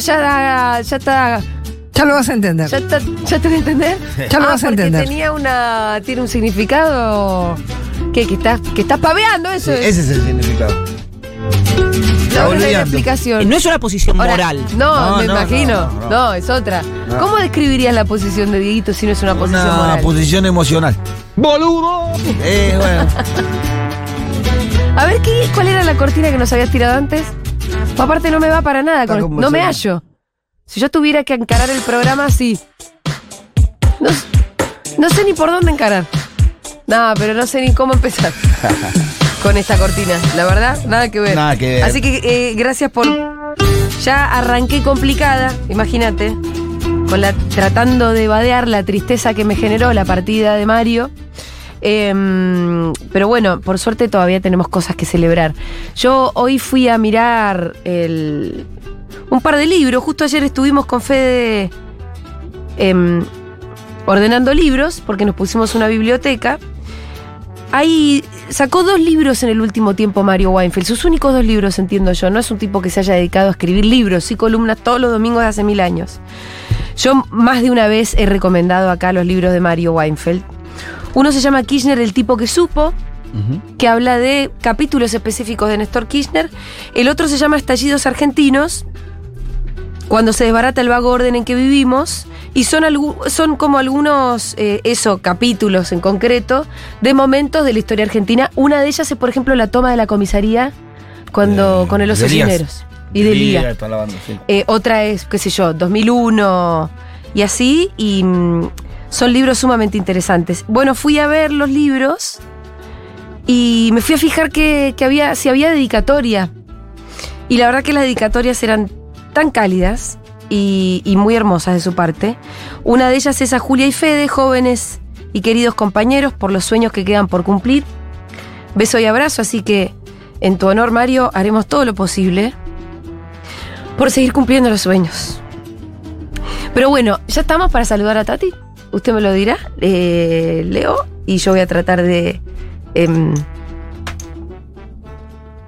ya, ya está. Ya lo vas a entender. Ya, está, ya te voy a entender. Ya lo Ah, vas a entender. tenía una. Tiene un significado. ¿Qué? Que estás, que estás paveando eso. es. Ese es el significado. No, no hay explicación. Eh, No es una posición Ahora, moral. No, No, me no, imagino. No, no, no, no. es otra. No. ¿Cómo describirías la posición de Dieguito si no es una posición Una moral? posición emocional. ¡Boludo! Eh, bueno. A ver, ¿qué, ¿cuál era la cortina que nos habías tirado antes? Aparte no me va para nada. Con- no me hallo. Si yo tuviera que encarar el programa así. No, sé ni por dónde encarar. No, pero no sé ni cómo empezar. con esta cortina. La verdad, nada que ver. Nada que ver. Así que eh, gracias por. Ya arranqué complicada, imagínate. Con la, tratando de vadear la tristeza que me generó la partida de Mario. Em, pero bueno, por suerte todavía tenemos cosas que celebrar. Yo hoy fui a mirar el- un par de libros. Justo ayer estuvimos con Fede em, ordenando libros porque nos pusimos una biblioteca. Ahí sacó dos libros en el último tiempo Mario Weinfeld. Sus únicos dos libros, entiendo yo. No es un tipo que se haya dedicado a escribir libros y columnas todos los domingos de hace mil años. Yo más de una vez he recomendado acá los libros de Mario Weinfeld. Uno se llama Kirchner, el tipo que supo, que habla de capítulos específicos de Néstor Kirchner. El otro se llama Estallidos Argentinos, cuando se desbarata el vago orden en que vivimos. Y son, son como algunos, eh, eso, capítulos en concreto, de momentos de la historia argentina. Una de ellas es, por ejemplo, la toma de la comisaría cuando, con el oso. Cisneros. Y de Lía. sí. Eh, otra es, qué sé yo, 2001 y así, y mm, son libros sumamente interesantes. Bueno, fui a ver los libros y me fui a fijar que, que había, si había dedicatoria. Y la verdad que las dedicatorias eran tan cálidas y, y muy hermosas de su parte. Una de ellas es a Julia y Fede, jóvenes y queridos compañeros, por los sueños que quedan por cumplir. Beso y abrazo, así que en tu honor, Mario, haremos todo lo posible por seguir cumpliendo los sueños. Pero bueno, ya estamos para saludar a Tati. Usted me lo dirá, eh, Leo, y yo voy a tratar de. em,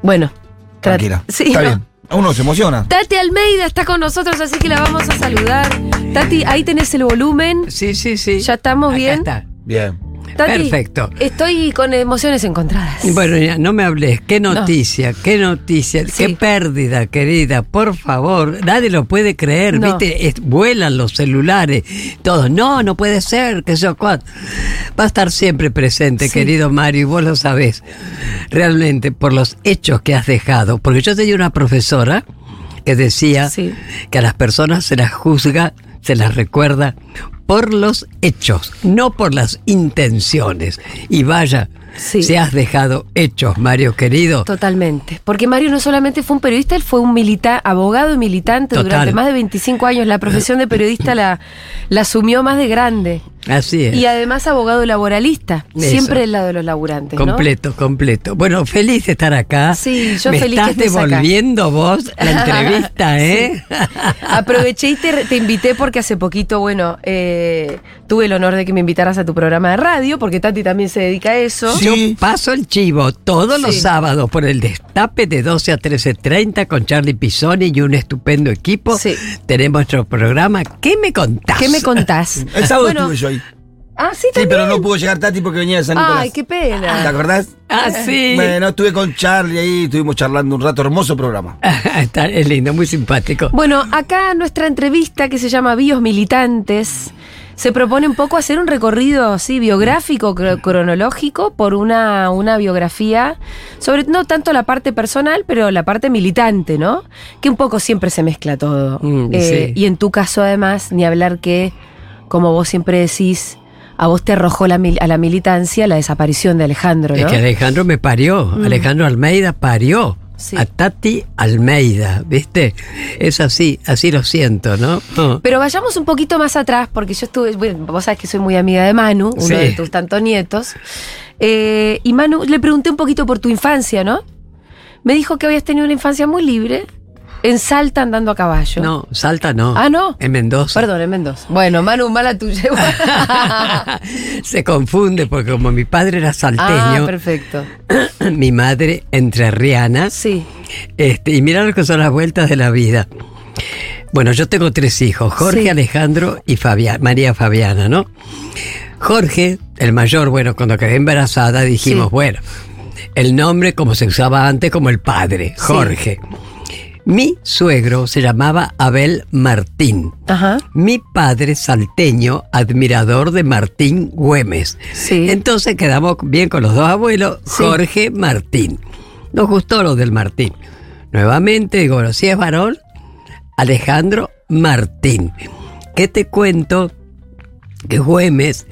bueno, tra- Tranquila. Sí, Está ¿no? bien. Uno se emociona. Tati Almeida está con nosotros, así que la vamos a saludar. Tati, ahí tenés el volumen. Sí, sí, sí. ¿Ya estamos Acá bien? está. Bien. Tati, Perfecto. Estoy con emociones encontradas. Bueno, ya, no me hables. Qué noticia, qué noticia, Sí. qué pérdida, querida. Por favor, nadie lo puede creer. No. ¿Viste? Es- vuelan los celulares. Todos, no, no puede ser, que yo cuat. Va a estar siempre presente, Sí. querido Mario, y vos lo sabés. Realmente, por los hechos que has dejado. Porque yo tenía una profesora que decía Sí. que a las personas se las juzga, se las recuerda por los hechos, no por las intenciones. Y vaya, Sí. se has dejado hechos, Mario querido. Totalmente. Porque Mario no solamente fue un periodista, él fue un milita abogado y militante Total. durante más de 25 años. La profesión de periodista la, la asumió más de grande. Así es. Y además abogado laboralista, Eso. siempre del lado de los laburantes. ¿no? Completo, completo. Bueno, feliz de estar acá. Sí, yo Me feliz que estás estés acá. devolviendo vos la entrevista, ¿eh? Aproveché y te, te invité porque hace poquito, bueno, eh, tuve el honor de que me invitaras a tu programa de radio, porque Tati también se dedica a eso. Sí. Yo paso el chivo todos los Sí. sábados por el destape de 12 a 13.30 con Charlie Pisoni y un estupendo equipo. Sí. Tenemos nuestro programa. ¿Qué me contás? ¿Qué me contás? El sábado Bueno, estuve yo ahí. Ah, sí, Sí, también. pero no pudo llegar Tati porque venía de San Nicolás. Ay, qué ¿Te pena. acordás? Ah, sí. Bueno, estuve con Charlie ahí, estuvimos charlando un rato, hermoso programa. Está, es lindo, muy simpático. Bueno, acá nuestra entrevista que se llama Bios Militantes se propone un poco hacer un recorrido así biográfico, cro- cronológico, por una, una biografía, sobre no tanto la parte personal, pero la parte militante, ¿no? Que un poco siempre se mezcla todo. Mm, Eh, sí. Y en tu caso, además, ni hablar que, como vos siempre decís, a vos te arrojó la a la militancia la desaparición de Alejandro, Es ¿no? que Alejandro me parió. Alejandro Almeida parió. Sí. A Tati Almeida, ¿viste? Es así, así lo siento, ¿no? Pero vayamos un poquito más atrás, porque yo estuve, bueno, vos sabés que soy muy amiga de Manu, uno Sí. de tus tantos nietos. Eh, y Manu, le pregunté un poquito por tu infancia, ¿no? Me dijo que habías tenido una infancia muy libre, en Salta andando a caballo. No, Salta no. Ah, ¿no? En Mendoza. Perdón, en Mendoza. Bueno, Manu, mala tuya. Se confunde porque como mi padre era ah, salteño, perfecto. mi madre entrerriana, Sí. este, y mirá lo que son las vueltas de la vida. Bueno, yo tengo tres hijos, Jorge, Sí. Alejandro y María Fabiana, ¿no? Jorge, el mayor, bueno, cuando quedé embarazada dijimos, Sí. bueno, el nombre como se usaba antes, como el padre, Sí. Mi suegro se llamaba Abel Martín. Ajá. Mi padre salteño, admirador de Martín Güemes. Sí. Entonces quedamos bien con los dos abuelos, Sí. Jorge Martín. Nos gustó lo del Martín. Nuevamente digo, bueno, si es varón, Alejandro Martín. ¿Qué te cuento? Que Güemes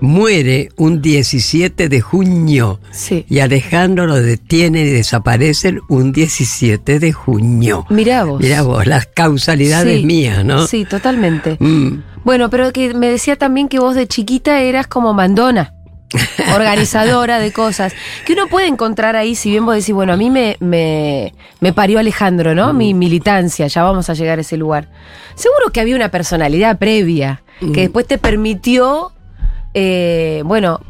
muere un 17 de junio Sí. y Alejandro lo detiene y desaparecen un 17 de junio. Mirá vos. Mirá vos, las causalidades Sí. mías, ¿no? Sí, totalmente. Mm. Bueno, pero que me decía también que vos de chiquita eras como mandona, organizadora de cosas. Que uno puede encontrar ahí, si bien vos decís, bueno, a mí me, me, me parió Alejandro, ¿no? Mi militancia, ya vamos a llegar a ese lugar. Seguro que había una personalidad previa que después te permitió, eh, bueno,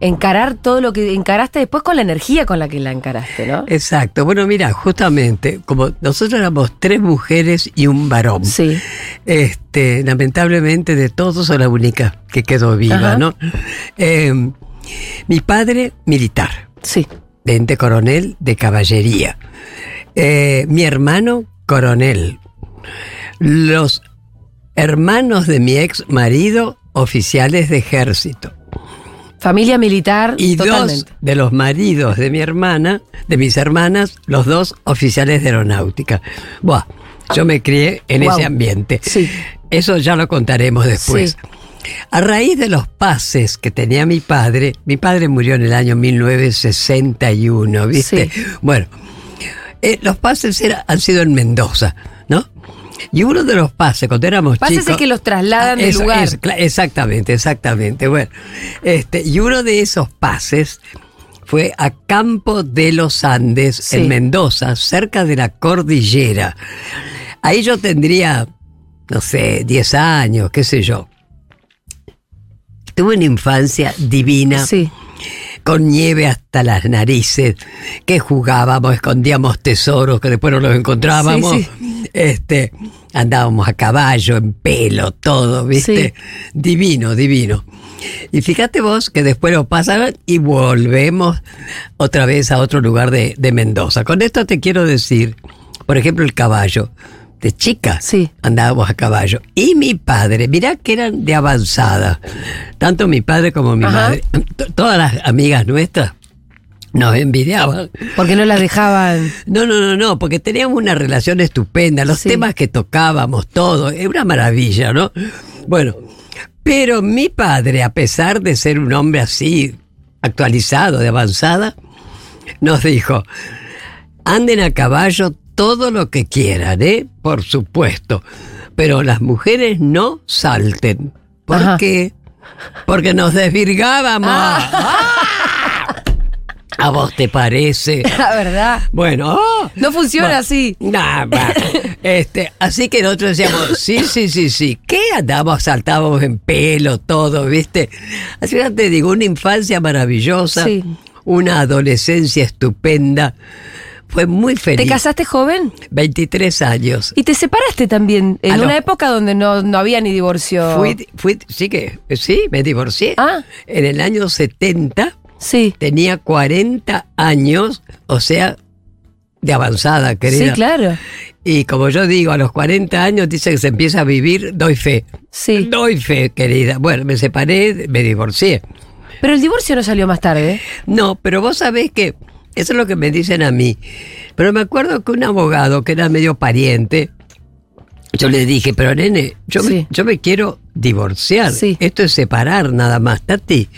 encarar todo lo que encaraste después con la energía con la que la encaraste, ¿no? Exacto. Bueno, mira, justamente, como nosotros éramos tres mujeres y un varón. Sí, Este, lamentablemente de todos soy la única que quedó viva, Ajá. ¿no? Eh, mi padre, militar, sí. teniente coronel de caballería. Eh, mi hermano, coronel. Los hermanos de mi ex marido, oficiales de ejército. Familia militar, Y totalmente. dos de los maridos de mi hermana, de mis hermanas, los dos oficiales de aeronáutica. Buah, yo me crié en ese ambiente. Sí. Eso ya lo contaremos después. Sí. A raíz de los pases que tenía mi padre, mi padre murió en el año 1961, ¿viste? Sí. Bueno, eh, los pases era- han sido en Mendoza. Y uno de los pases, cuando éramos Pases chicos... es que los trasladan Ah, del eso lugar. es, cla- exactamente, exactamente. Bueno, este, y uno de esos pases fue a Campo de los Andes, Sí. en Mendoza, cerca de la cordillera. Ahí yo tendría, no sé, 10 años, qué sé yo. Tuve una infancia divina Sí. con nieve hasta las narices, que jugábamos, escondíamos tesoros que después no los encontrábamos. Sí, Este, andábamos a caballo, en pelo, todo, ¿viste? Divino, divino. Y fíjate vos que después lo pasaban y volvemos otra vez a otro lugar de, de Mendoza. Con esto te quiero decir, por ejemplo, el caballo. De chica Sí. andábamos a caballo. Y mi padre, mirá que eran de avanzada. Tanto mi padre como mi Ajá. madre. Todas las amigas nuestras nos envidiaban. Porque no las dejaban. No, no, no, no, porque teníamos una relación estupenda, los Sí. temas que tocábamos, todo, es una maravilla, ¿no? Bueno, pero mi padre, a pesar de ser un hombre así, actualizado, de avanzada, nos dijo, anden a caballo todo lo que quieran, ¿eh? Por supuesto, pero las mujeres no salten. ¿Por Ajá. qué? Porque nos desvirgábamos. Ah. ¿A vos te parece? La verdad. Bueno, oh, No funciona bueno, así. nah, bah. este, así que nosotros decíamos, sí, sí, sí, sí. ¿Qué andábamos, saltábamos en pelo, todo, viste? Así que te digo, una infancia maravillosa, Sí. una adolescencia estupenda. Fue muy feliz. ¿Te casaste joven? 23 años. Y te separaste también, en Ah, no. una época donde no, no había ni divorcio. Fui, fui, sí que, sí, me divorcié. Ah. En el año 70 Sí. tenía 40 años, o sea, de avanzada, querida. Sí, claro. Y como yo digo, a los 40 años dice que se empieza a vivir, doy fe. Sí. Doy fe, querida. Bueno, me separé, me divorcié. Pero el divorcio no salió más tarde. No, pero vos sabés que eso es lo que me dicen a mí. Pero me acuerdo que un abogado que era medio pariente, yo le dije, pero nene, yo, Sí. me, yo me quiero divorciar. Sí. Esto es separar nada más, Tati.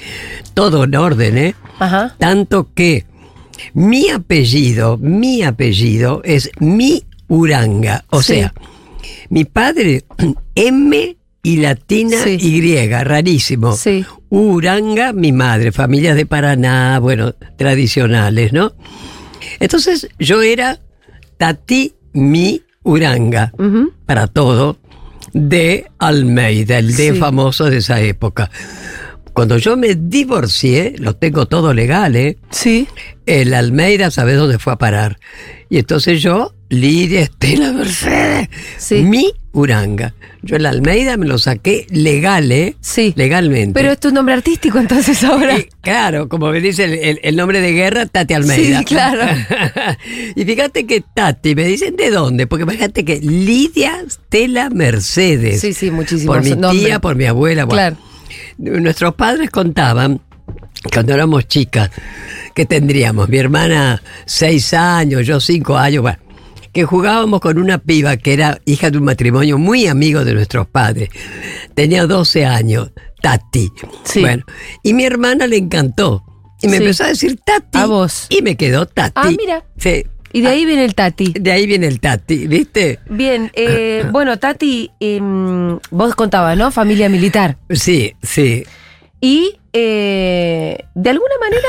Todo en orden, ¿eh? Ajá. Tanto que mi apellido, mi apellido es mi Uranga. O Sí. sea, mi padre, M y latina Sí. Y, rarísimo. Sí. Uranga, mi madre, familias de Paraná, bueno, tradicionales, ¿no? Entonces yo era Tati mi Uranga, para todo, de Almeida, el de Sí. famoso de esa época. Cuando yo me divorcié, lo tengo todo legal, ¿eh? Sí. El Almeida, ¿sabes dónde fue a parar? Y entonces yo, Lidia Estela Mercedes, Sí. mi Uranga. Yo el Almeida me lo saqué legal, ¿eh? Sí. Legalmente. Pero es tu nombre artístico entonces ahora. Y, claro, como me dice el, el- el nombre de guerra, Tati Almeida. Sí, claro. y fíjate que Tati, me dicen de dónde, porque fíjate que Lidia Stella Mercedes. Sí, sí, muchísimos Por mi tía, por mi abuela. bueno. Claro. Nuestros padres contaban, cuando éramos chicas, que tendríamos, mi hermana seis años, yo cinco años, bueno, que jugábamos con una piba que era hija de un matrimonio muy amigo de nuestros padres. Tenía 12 años, Tati. Sí. Bueno, y mi hermana le encantó. Y me Sí. empezó a decir Tati. A vos. Y me quedó Tati. Ah, mira. Sí. Y de ahí viene el Tati. De ahí viene el Tati, ¿viste? Bien, eh, bueno, Tati, em, vos contabas, ¿no? Familia militar. Sí, sí. Y eh, de alguna manera,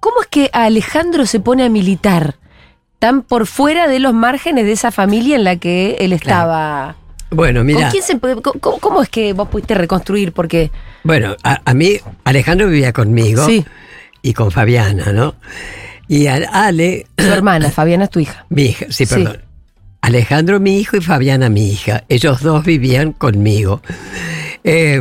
¿cómo es que Alejandro se pone a militar? Tan por fuera de los márgenes de esa familia en la que él estaba. Bueno, mira. ¿Con quién se puede- cómo, cómo es que vos pudiste reconstruir? Porque. Bueno, a, a mí, Alejandro vivía conmigo Sí. y con Fabiana, ¿no? Y a Ale, Tu hermana, Fabiana es tu hija. mi hija, sí, Sí. perdón. Alejandro, mi hijo, y Fabiana, mi hija. Ellos dos vivían conmigo. Eh,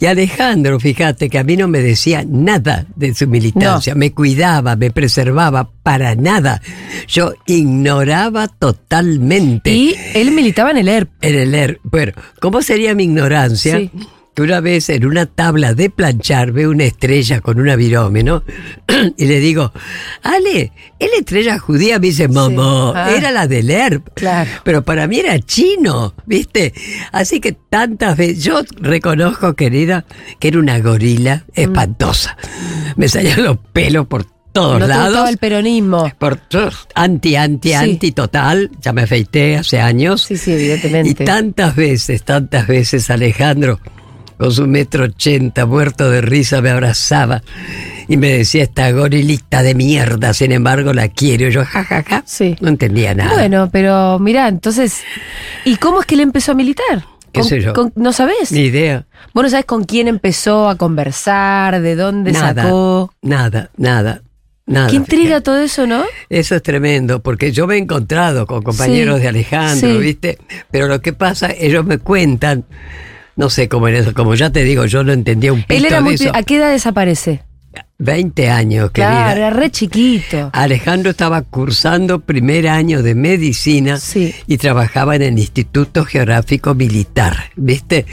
y Alejandro, fíjate que a mí no me decía nada de su militancia, me cuidaba, me preservaba para nada. Yo ignoraba totalmente. Y él militaba en el ERP. En el ER. Bueno, ¿cómo sería mi ignorancia? Sí. Que una vez en una tabla de planchar veo una estrella con una virome, ¿no? y le digo, Ale, es la estrella judía. Me dice, mamá, Ah. era la del ERP. Claro. Pero para mí era chino, ¿viste? Así que tantas veces, yo reconozco, querida, que era una gorila espantosa. Me salían los pelos por todos no lados. el peronismo. Por todos, anti, anti, Sí. anti total. Ya me afeité hace años. Sí, sí, evidentemente. Y tantas veces, tantas veces Alejandro, con su metro ochenta, muerto de risa, me abrazaba y me decía, esta gorilita de mierda, sin embargo la quiero. Yo, jajaja, Sí. no entendía nada. Bueno, pero mirá, entonces. ¿Y cómo es que él empezó a militar? ¿Qué ¿Con- sé yo? con- ¿No sabés? Ni idea. Vos no sabés con quién empezó a conversar, de dónde Nada, sacó. nada, nada, nada. Qué intriga todo eso, ¿no? Eso es tremendo, porque yo me he encontrado con compañeros Sí, de Alejandro, sí. ¿viste? Pero lo que pasa, ellos me cuentan, no sé cómo en eso, como ya te digo, yo no entendía un pito Él era de muy. eso. ¿A qué edad desaparece? 20 años, querida. Claro, era re chiquito. Alejandro estaba cursando primer año de medicina Sí. y trabajaba en el Instituto Geográfico Militar, ¿viste?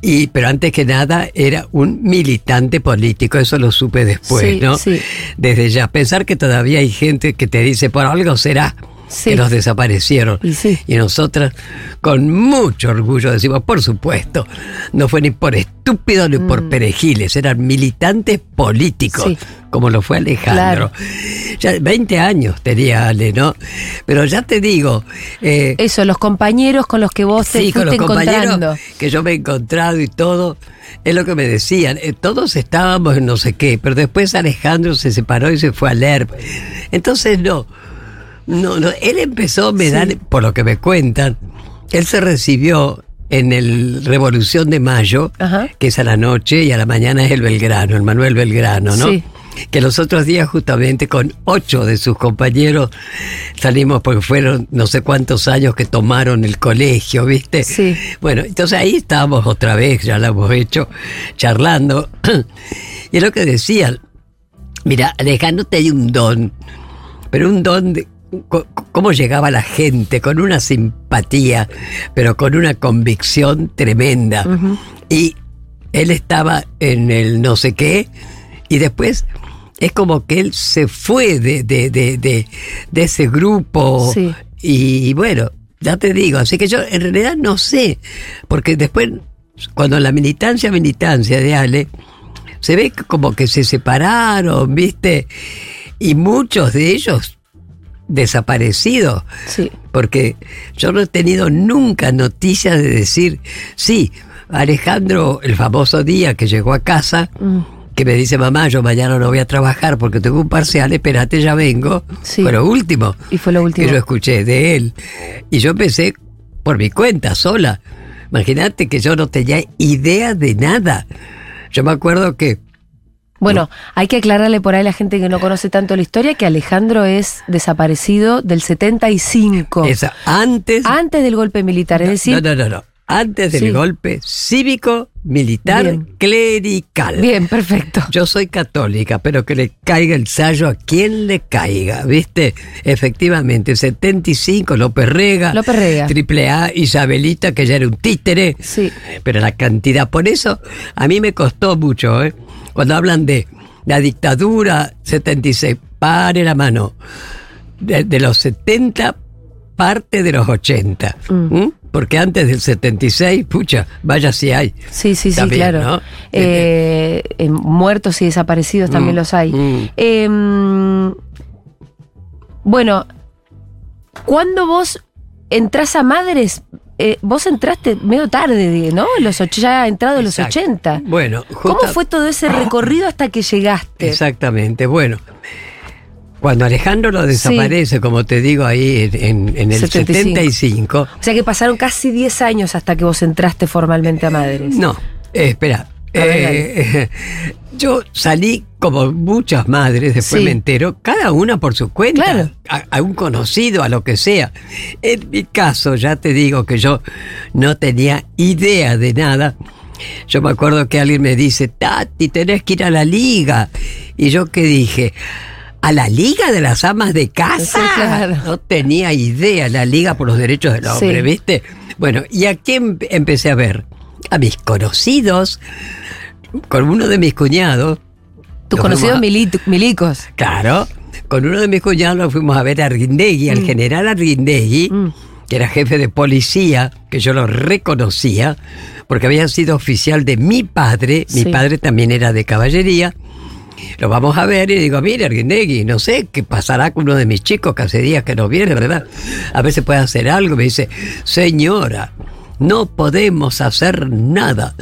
Y, pero antes que nada era un militante político, eso lo supe después, Sí, ¿no? sí. Desde ya, pensar que todavía hay gente que te dice, por algo será Sí. que los desaparecieron. Y sí. Y nosotras, con mucho orgullo, decimos, por supuesto, no fue ni por estúpidos ni por perejiles, eran militantes políticos, Mm. Sí. como lo fue Alejandro. Ya 20 años tenía Ale, ¿no? Pero ya te digo, eh, Eso, los compañeros con los que vos te con fuiste los compañeros encontrando. que yo me he encontrado y todo, es lo que me decían. eh, todos estábamos en no sé qué, pero después Alejandro se separó y se fue al ERP. Entonces, no, no, no, él empezó, me Sí. dan, por lo que me cuentan, él se recibió en el Revolución de Mayo, Ajá. que es a la noche y a la mañana es el Belgrano, el Manuel Belgrano, ¿no? Sí. Que los otros días justamente con ocho de sus compañeros salimos porque fueron no sé cuántos años que tomaron el colegio, ¿viste? Sí. Bueno, entonces ahí estábamos otra vez, ya lo hemos hecho, charlando. y es lo que decían, mira, Alejandro tenía un don, pero un don de cómo llegaba la gente, con una simpatía, pero con una convicción tremenda. Y él estaba en el no sé qué, y después es como que él se fue de, de, de, de, de ese grupo. Sí. Y bueno, ya te digo, así que yo en realidad no sé, porque después, cuando la militancia, militancia de Ale, se ve como que se separaron, ¿viste? Y muchos de ellos desaparecidos. Sí. Porque yo no he tenido nunca noticias de decir, sí, Alejandro, el famoso día que llegó a casa, Mm. que me dice, mamá, yo mañana no voy a trabajar porque tengo un parcial, espérate, ya vengo. Sí. Fue lo último Y fue lo último. que yo escuché de él. Y yo empecé por mi cuenta, sola. Imagínate que yo no tenía idea de nada. Yo me acuerdo que Bueno, hay que aclararle por ahí a la gente que no conoce tanto la historia que Alejandro es desaparecido del 75. esa, antes. Antes del golpe militar, es decir, no, no, no, no. Antes del Sí. golpe cívico, militar, Bien. clerical. bien, perfecto. Yo soy católica, pero que le caiga el sallo a quien le caiga, ¿viste? Efectivamente, 75, López Rega. López Rega. Triple A, Isabelita, que ya era un títere. Sí. Pero la cantidad, por eso a mí me costó mucho, ¿eh? Cuando hablan de la dictadura 76, pare la mano. De, de los 70, parte de los 80. Mm. ¿m? Porque antes del 76, pucha, vaya si hay. Sí, sí, sí, También, claro. ¿no? Eh, eh, muertos y desaparecidos también Mm, los hay. mm. Eh, bueno, cuando vos entras a Madres, eh, vos entraste medio tarde, ¿no? Los ya entrado en los Exacto. 80. Bueno, ¿Cómo fue todo ese recorrido hasta que llegaste? Exactamente, bueno. Cuando Alejandro lo desaparece, como te digo ahí en, en- en el 75. 75, O sea que pasaron casi 10 años hasta que vos entraste formalmente a Madres. no, eh, espera. Eh, yo salí como muchas madres, después Sí. me entero, cada una por su cuenta, Claro. a, a un conocido, a lo que sea. En mi caso, ya te digo que yo no tenía idea de nada. Yo me acuerdo que alguien me dice, Tati, tenés que ir a la liga. Y yo que dije, ¿a la liga de las amas de casa? Sí, claro. No tenía idea, la liga por los derechos del hombre, Sí. ¿viste? Bueno, ¿y a quién empecé a ver? A mis conocidos, con uno de mis cuñados. Tus conocidos a- milicos. Claro, con uno de mis cuñados nos fuimos a ver a Arguindegui, al general Arguindegui, Mm. que era jefe de policía, que yo lo reconocía, porque había sido oficial de mi padre, mi padre también era de caballería. Lo vamos a ver y digo, mire Arguindegui, no sé qué pasará con uno de mis chicos que hace días que no viene, ¿verdad? A ver si puede hacer algo. Me dice, señora, no podemos hacer nada.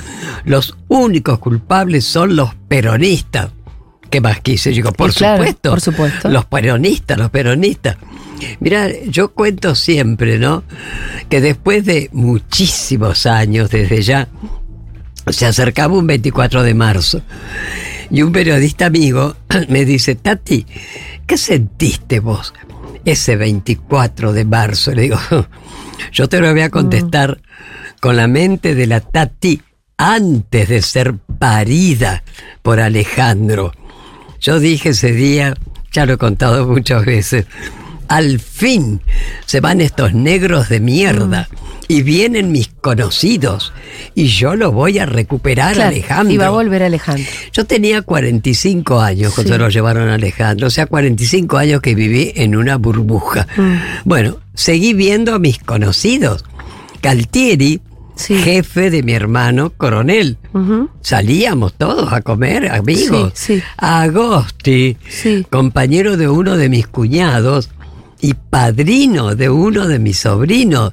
Los únicos culpables son los peronistas. ¿Qué más quise? Digo, por claro, supuesto. por supuesto. Los peronistas, los peronistas. Mira, yo cuento siempre, ¿no? Que después de muchísimos años, desde ya, se acercaba un 24 de marzo. Y un periodista amigo me dice, Tati, ¿qué sentiste vos ese 24 de marzo? Le digo, yo te lo voy a contestar con la mente de la Tati antes de ser parida por Alejandro. Yo dije ese día, ya lo he contado muchas veces, al fin se van estos negros de mierda y vienen mis conocidos y yo lo voy a recuperar, Claro, Alejandro. Iba a volver Alejandro. Yo tenía 45 años cuando Sí. lo llevaron a Alejandro, o sea, 45 años que viví en una burbuja. Mm. Bueno, seguí viendo a mis conocidos. Galtieri, Sí. jefe de mi hermano coronel. Salíamos todos a comer, amigos. Sí, sí. Agosti, compañero de uno de mis cuñados y padrino de uno de mis sobrinos.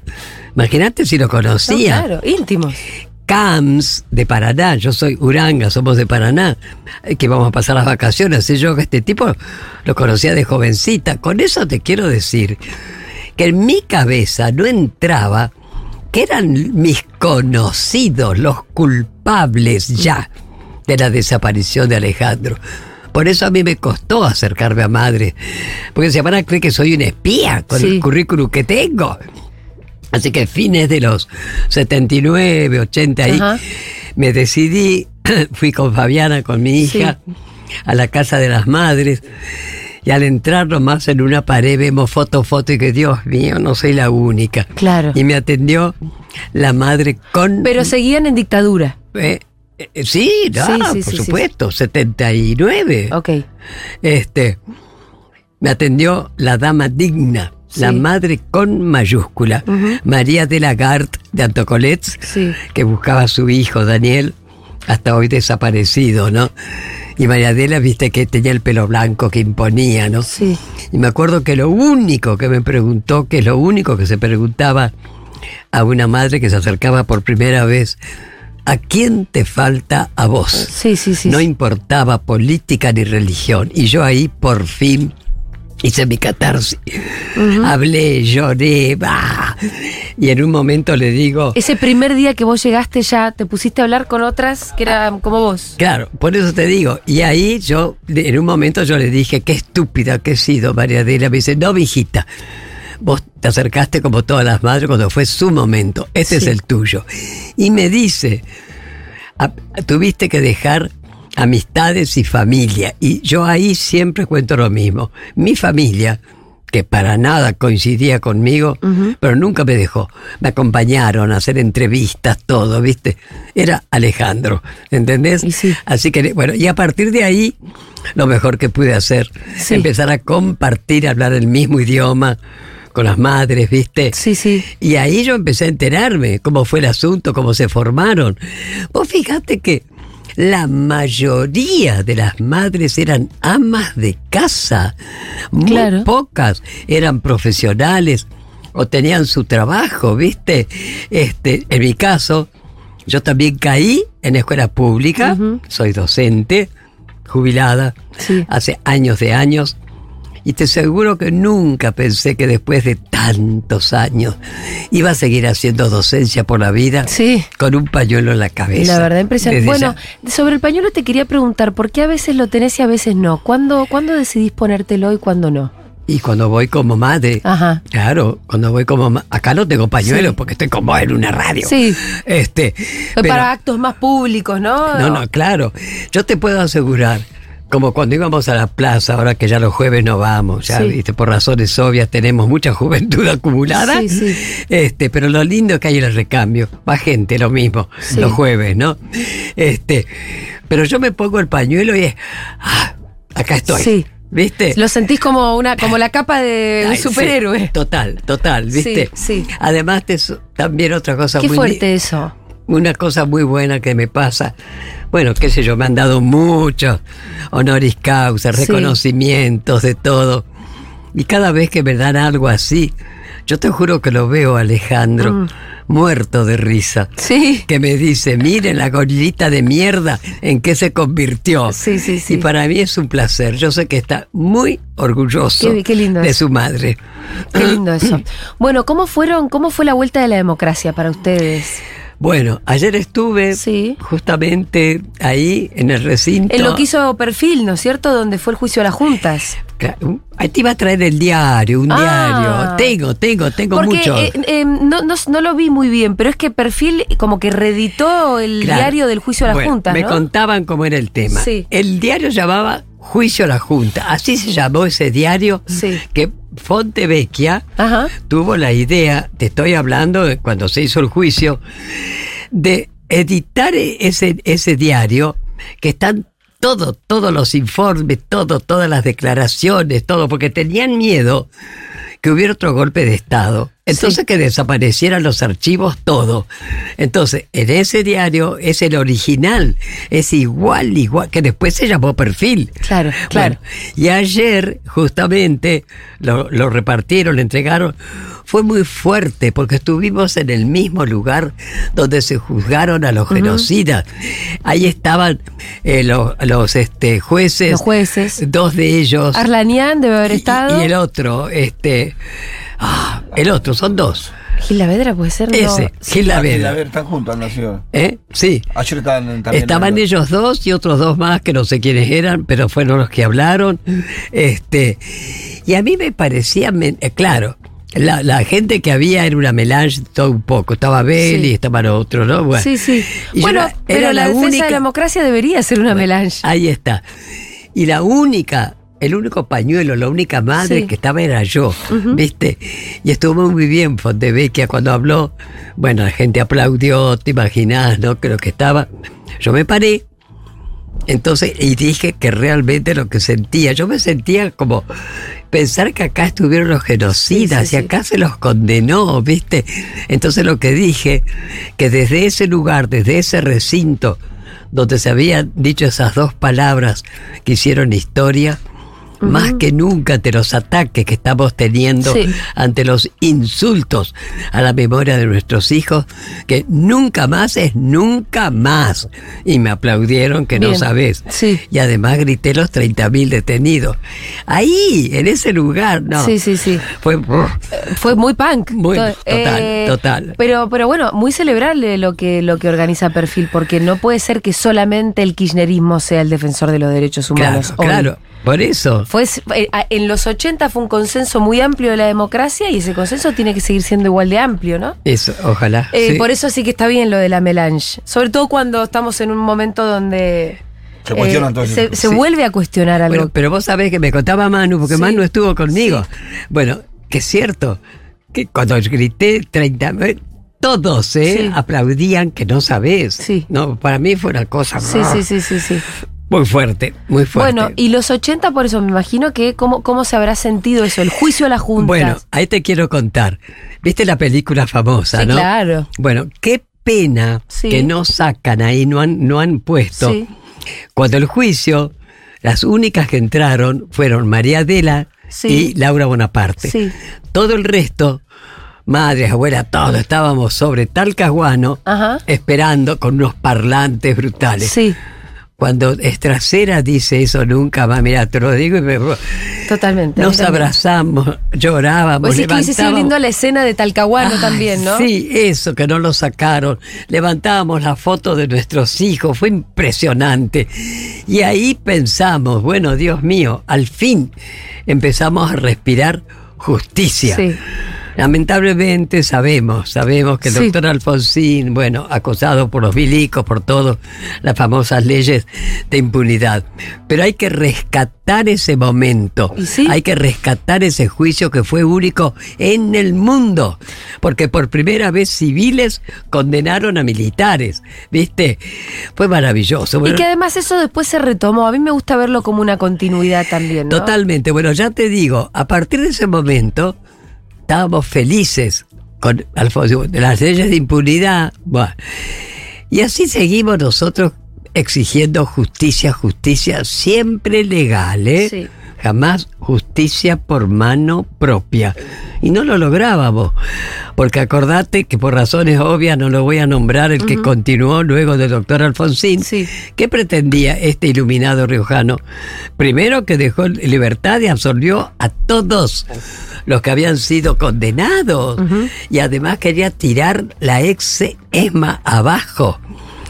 Imagínate si lo No, conocía. claro, íntimos. Camps de Paraná, yo soy Uranga, somos de Paraná, que vamos a pasar las vacaciones. Sé yo que este tipo lo conocía de jovencita. Con eso te quiero decir que en mi cabeza no entraba que eran mis conocidos los culpables ya de la desaparición de Alejandro. Por eso a mí me costó acercarme a madre, porque se van a creer que soy un espía con Sí. el currículum que tengo. Así que fines de los 79, 80 ahí, me decidí, fui con Fabiana, con mi hija, a la casa de las madres. Y al entrar nomás en una pared vemos foto, foto y que Dios mío, no soy la única. Claro. Y me atendió la madre con... Pero seguían en dictadura. Eh, eh, sí, no, Sí, sí, por sí, supuesto, 79. Ok. Este, me atendió la dama digna, la madre con mayúscula. María de Lagarde de Antocolets, que buscaba a su hijo Daniel, hasta hoy desaparecido, ¿no? Y María Adela, viste que tenía el pelo blanco que imponía, ¿no? Sí. Y me acuerdo que lo único que me preguntó, que es lo único que se preguntaba a una madre que se acercaba por primera vez, ¿a quién te falta a vos? Sí, sí, sí. no sí. importaba política ni religión. Y yo ahí por fin hice mi catarsis. Hablé, lloré, bah. y en un momento le digo, Ese primer día que vos llegaste ya, te pusiste a hablar con otras que eran como vos. Claro, por eso te digo. Y ahí yo, en un momento yo le dije, qué estúpida que he sido, María Adela. Me dice, no, mijita, vos te acercaste como todas las madres cuando fue su momento. Este es el tuyo. Y me dice, "A- tuviste que dejar amistades y familia. Y yo ahí siempre cuento lo mismo. Mi familia, que para nada coincidía conmigo, pero nunca me dejó. Me acompañaron a hacer entrevistas, todo, ¿viste? Era Alejandro, ¿entendés? Y sí. Así que, bueno, y a partir de ahí, lo mejor que pude hacer, Sí. empezar a compartir, hablar el mismo idioma con las madres, ¿viste? Sí, sí. Y ahí yo empecé a enterarme cómo fue el asunto, cómo se formaron. Vos fíjate que la mayoría de las madres eran amas de casa. Muy Claro. pocas eran profesionales o tenían su trabajo, ¿viste? Este, en mi caso, yo también caí en escuela pública, soy docente, jubilada, Sí. hace años de años. Y te aseguro que nunca pensé que después de tantos años iba a seguir haciendo docencia por la vida Sí. con un pañuelo en la cabeza. La verdad, impresionante. Bueno, ya. sobre el pañuelo te quería preguntar, ¿por qué a veces lo tenés y a veces no? ¿Cuándo, ¿cuándo decidís ponértelo y cuándo no? Y cuando voy como madre, Ajá. claro, cuando voy como ma- acá no tengo pañuelo Sí. porque estoy como en una radio. Sí. Este, pero- para actos más públicos, ¿no? No, no, claro. Yo te puedo asegurar, como cuando íbamos a la plaza, ahora que ya los jueves no vamos, ya Sí. viste, por razones obvias tenemos mucha juventud acumulada. Sí, sí. Este, pero lo lindo es que hay el recambio. Va gente lo mismo, los jueves, ¿no? Este, pero yo me pongo el pañuelo y es, ah, acá estoy. Sí. ¿Viste? Lo sentís como una, como la capa de un Ay, sí, superhéroe. total, total, ¿viste? Sí, sí. Además, te también otra cosa Qué muy fuerte eso. una cosa muy buena que me pasa, bueno, qué sé yo, me han dado muchos honoris causa, Sí. reconocimientos de todo. Y cada vez que me dan algo así, yo te juro que lo veo Alejandro Mm. muerto de risa. Sí. Que me dice, miren la gorillita de mierda en qué se convirtió. Sí, sí, sí. Y para mí es un placer. Yo sé que está muy orgulloso Qué- qué lindo de eso. su madre. Qué lindo eso. Bueno, ¿cómo fueron, cómo fue la vuelta de la democracia para ustedes? Bueno, ayer estuve Sí. justamente ahí en el recinto. En lo que hizo Perfil, ¿no es cierto? Donde fue el juicio a las juntas. Ahí te iba a traer el diario, un Ah. diario. Tengo, tengo, tengo Porque mucho. eh, eh, no, no, no lo vi muy bien, pero es que Perfil como que reeditó el Claro. diario del juicio a las Bueno, juntas, Me contaban cómo era el tema. Sí. El diario llamaba Juicio a la Junta. Así se llamó ese diario Sí. que Fontevecchia Ajá. tuvo la idea, te estoy hablando cuando se hizo el juicio, de editar ese, ese diario que están todo, todos los informes, todo, todas las declaraciones, todo, porque tenían miedo que hubiera otro golpe de Estado. Entonces que desaparecieran los archivos, todo. Entonces, en ese diario es el original, es igual, igual, que después se llamó perfil. Claro, claro. Bueno, y ayer, justamente, lo, lo repartieron, lo entregaron. Fue muy fuerte porque estuvimos en el mismo lugar donde se juzgaron a los genocidas. Ahí estaban eh, los, los, este, jueces. Los jueces. Dos de ellos. Arlanián debe haber y- estado. Y, el otro, este. ah, el otro, son dos. Gil Lavedra puede ser, ¿no? Ese, Gil A Lavera. ver, están juntos, han nacido. ¿Eh? Sí. Ayer estaban también. Estaban ellos dos y otros dos más que no sé quiénes eran, pero fueron los que hablaron. Este, y a mí me parecía, eh, claro, la, la gente que había era una melange todo un poco. Estaba Beli, Sí. estaban otros, ¿no? Bueno, Sí, sí. Bueno, era- pero era la, la defensa única- de la democracia debería ser una melange. Ahí está. Y la única, el único pañuelo, la única madre Sí. que estaba era yo, ¿viste? Y estuvo muy bien Fontevecchia cuando habló. Bueno, la gente aplaudió, te imaginás, ¿no? Creo que estaba. Yo me paré. Entonces, y dije que realmente lo que sentía, yo me sentía como pensar que acá estuvieron los genocidas Sí, sí, y acá se los condenó, ¿viste? Entonces lo que dije, que desde ese lugar, desde ese recinto, donde se habían dicho esas dos palabras que hicieron historia, más que nunca ante los ataques que estamos teniendo, Sí. ante los insultos a la memoria de nuestros hijos, que nunca más es nunca más. Y me aplaudieron que no. Sí. Y además grité los 30.000 detenidos. Ahí, en ese lugar, no. Sí, sí, sí. Fue... Fue muy punk. Muy- To- total, total. Pero, pero bueno, muy celebrable lo que, lo que organiza Perfil, porque no puede ser que solamente el kirchnerismo sea el defensor de los derechos Claro, humanos. hoy. claro. Por eso. Fue, eh, en los 80 fue un consenso muy amplio de la democracia y ese consenso tiene que seguir siendo igual de amplio, ¿no? Eso, ojalá. Eh, sí. Por eso sí que está bien lo de la melange. Sobre todo cuando estamos en un momento donde Se cuestionan todo se, se Sí. vuelve a cuestionar algo. Bueno, pero vos sabés que me contaba Manu, porque Sí. Manu estuvo conmigo. Bueno, que es cierto, que cuando grité 30 mil, todos ¿eh? Sí. aplaudían que no sabés. Sí. No, para mí fue una cosa sí, sí, sí, sí, sí. Muy fuerte, muy fuerte. Bueno, y los 80 por eso me imagino que cómo, cómo se habrá sentido eso, el juicio a la Junta. Bueno, ahí te quiero contar. ¿Viste la película famosa, Sí, no? claro. Bueno, qué pena Sí. que no sacan ahí, no han, no han puesto. Sí. Cuando el juicio, las únicas que entraron fueron María Adela y Laura Bonaparte. Sí. Todo el resto, madres, abuelas, todos estábamos sobre Talcahuano Ajá. esperando con unos parlantes brutales. Sí, Cuando Estracera dice eso nunca más, mira, te lo digo y me... totalmente. Nos abrazamos, llorábamos, Pues sí que hubiese sido levantábamos- lindo la escena de Talcahuano Ay, también, ¿no? Sí, eso, que no lo sacaron. Levantábamos la foto de nuestros hijos, fue impresionante. Y ahí pensamos, bueno, Dios mío, al fin empezamos a respirar justicia. Sí. Lamentablemente sabemos, sabemos que el Sí. doctor Alfonsín, bueno, acosado por los milicos, por todo, las famosas leyes de impunidad. Pero hay que rescatar ese momento. Hay que rescatar ese juicio que fue único en el mundo. Porque por primera vez civiles condenaron a militares. ¿Viste? Fue maravilloso. Y que además eso después se retomó. A mí me gusta verlo como una continuidad también, ¿no? Totalmente. Bueno, ya te digo, a partir de ese momento estábamos felices con Alfonso, las leyes de impunidad. Bueno, y así seguimos nosotros exigiendo justicia, justicia, siempre legal, ¿eh? Sí. Jamás justicia por mano propia. Y no lo lográbamos. Porque acordate que por razones obvias no lo voy a nombrar el que continuó luego del doctor Alfonsín. Sí. ¿Qué pretendía este iluminado riojano? Primero que dejó libertad y absolvió a todos los que habían sido condenados. Y además quería tirar la ex ESMA abajo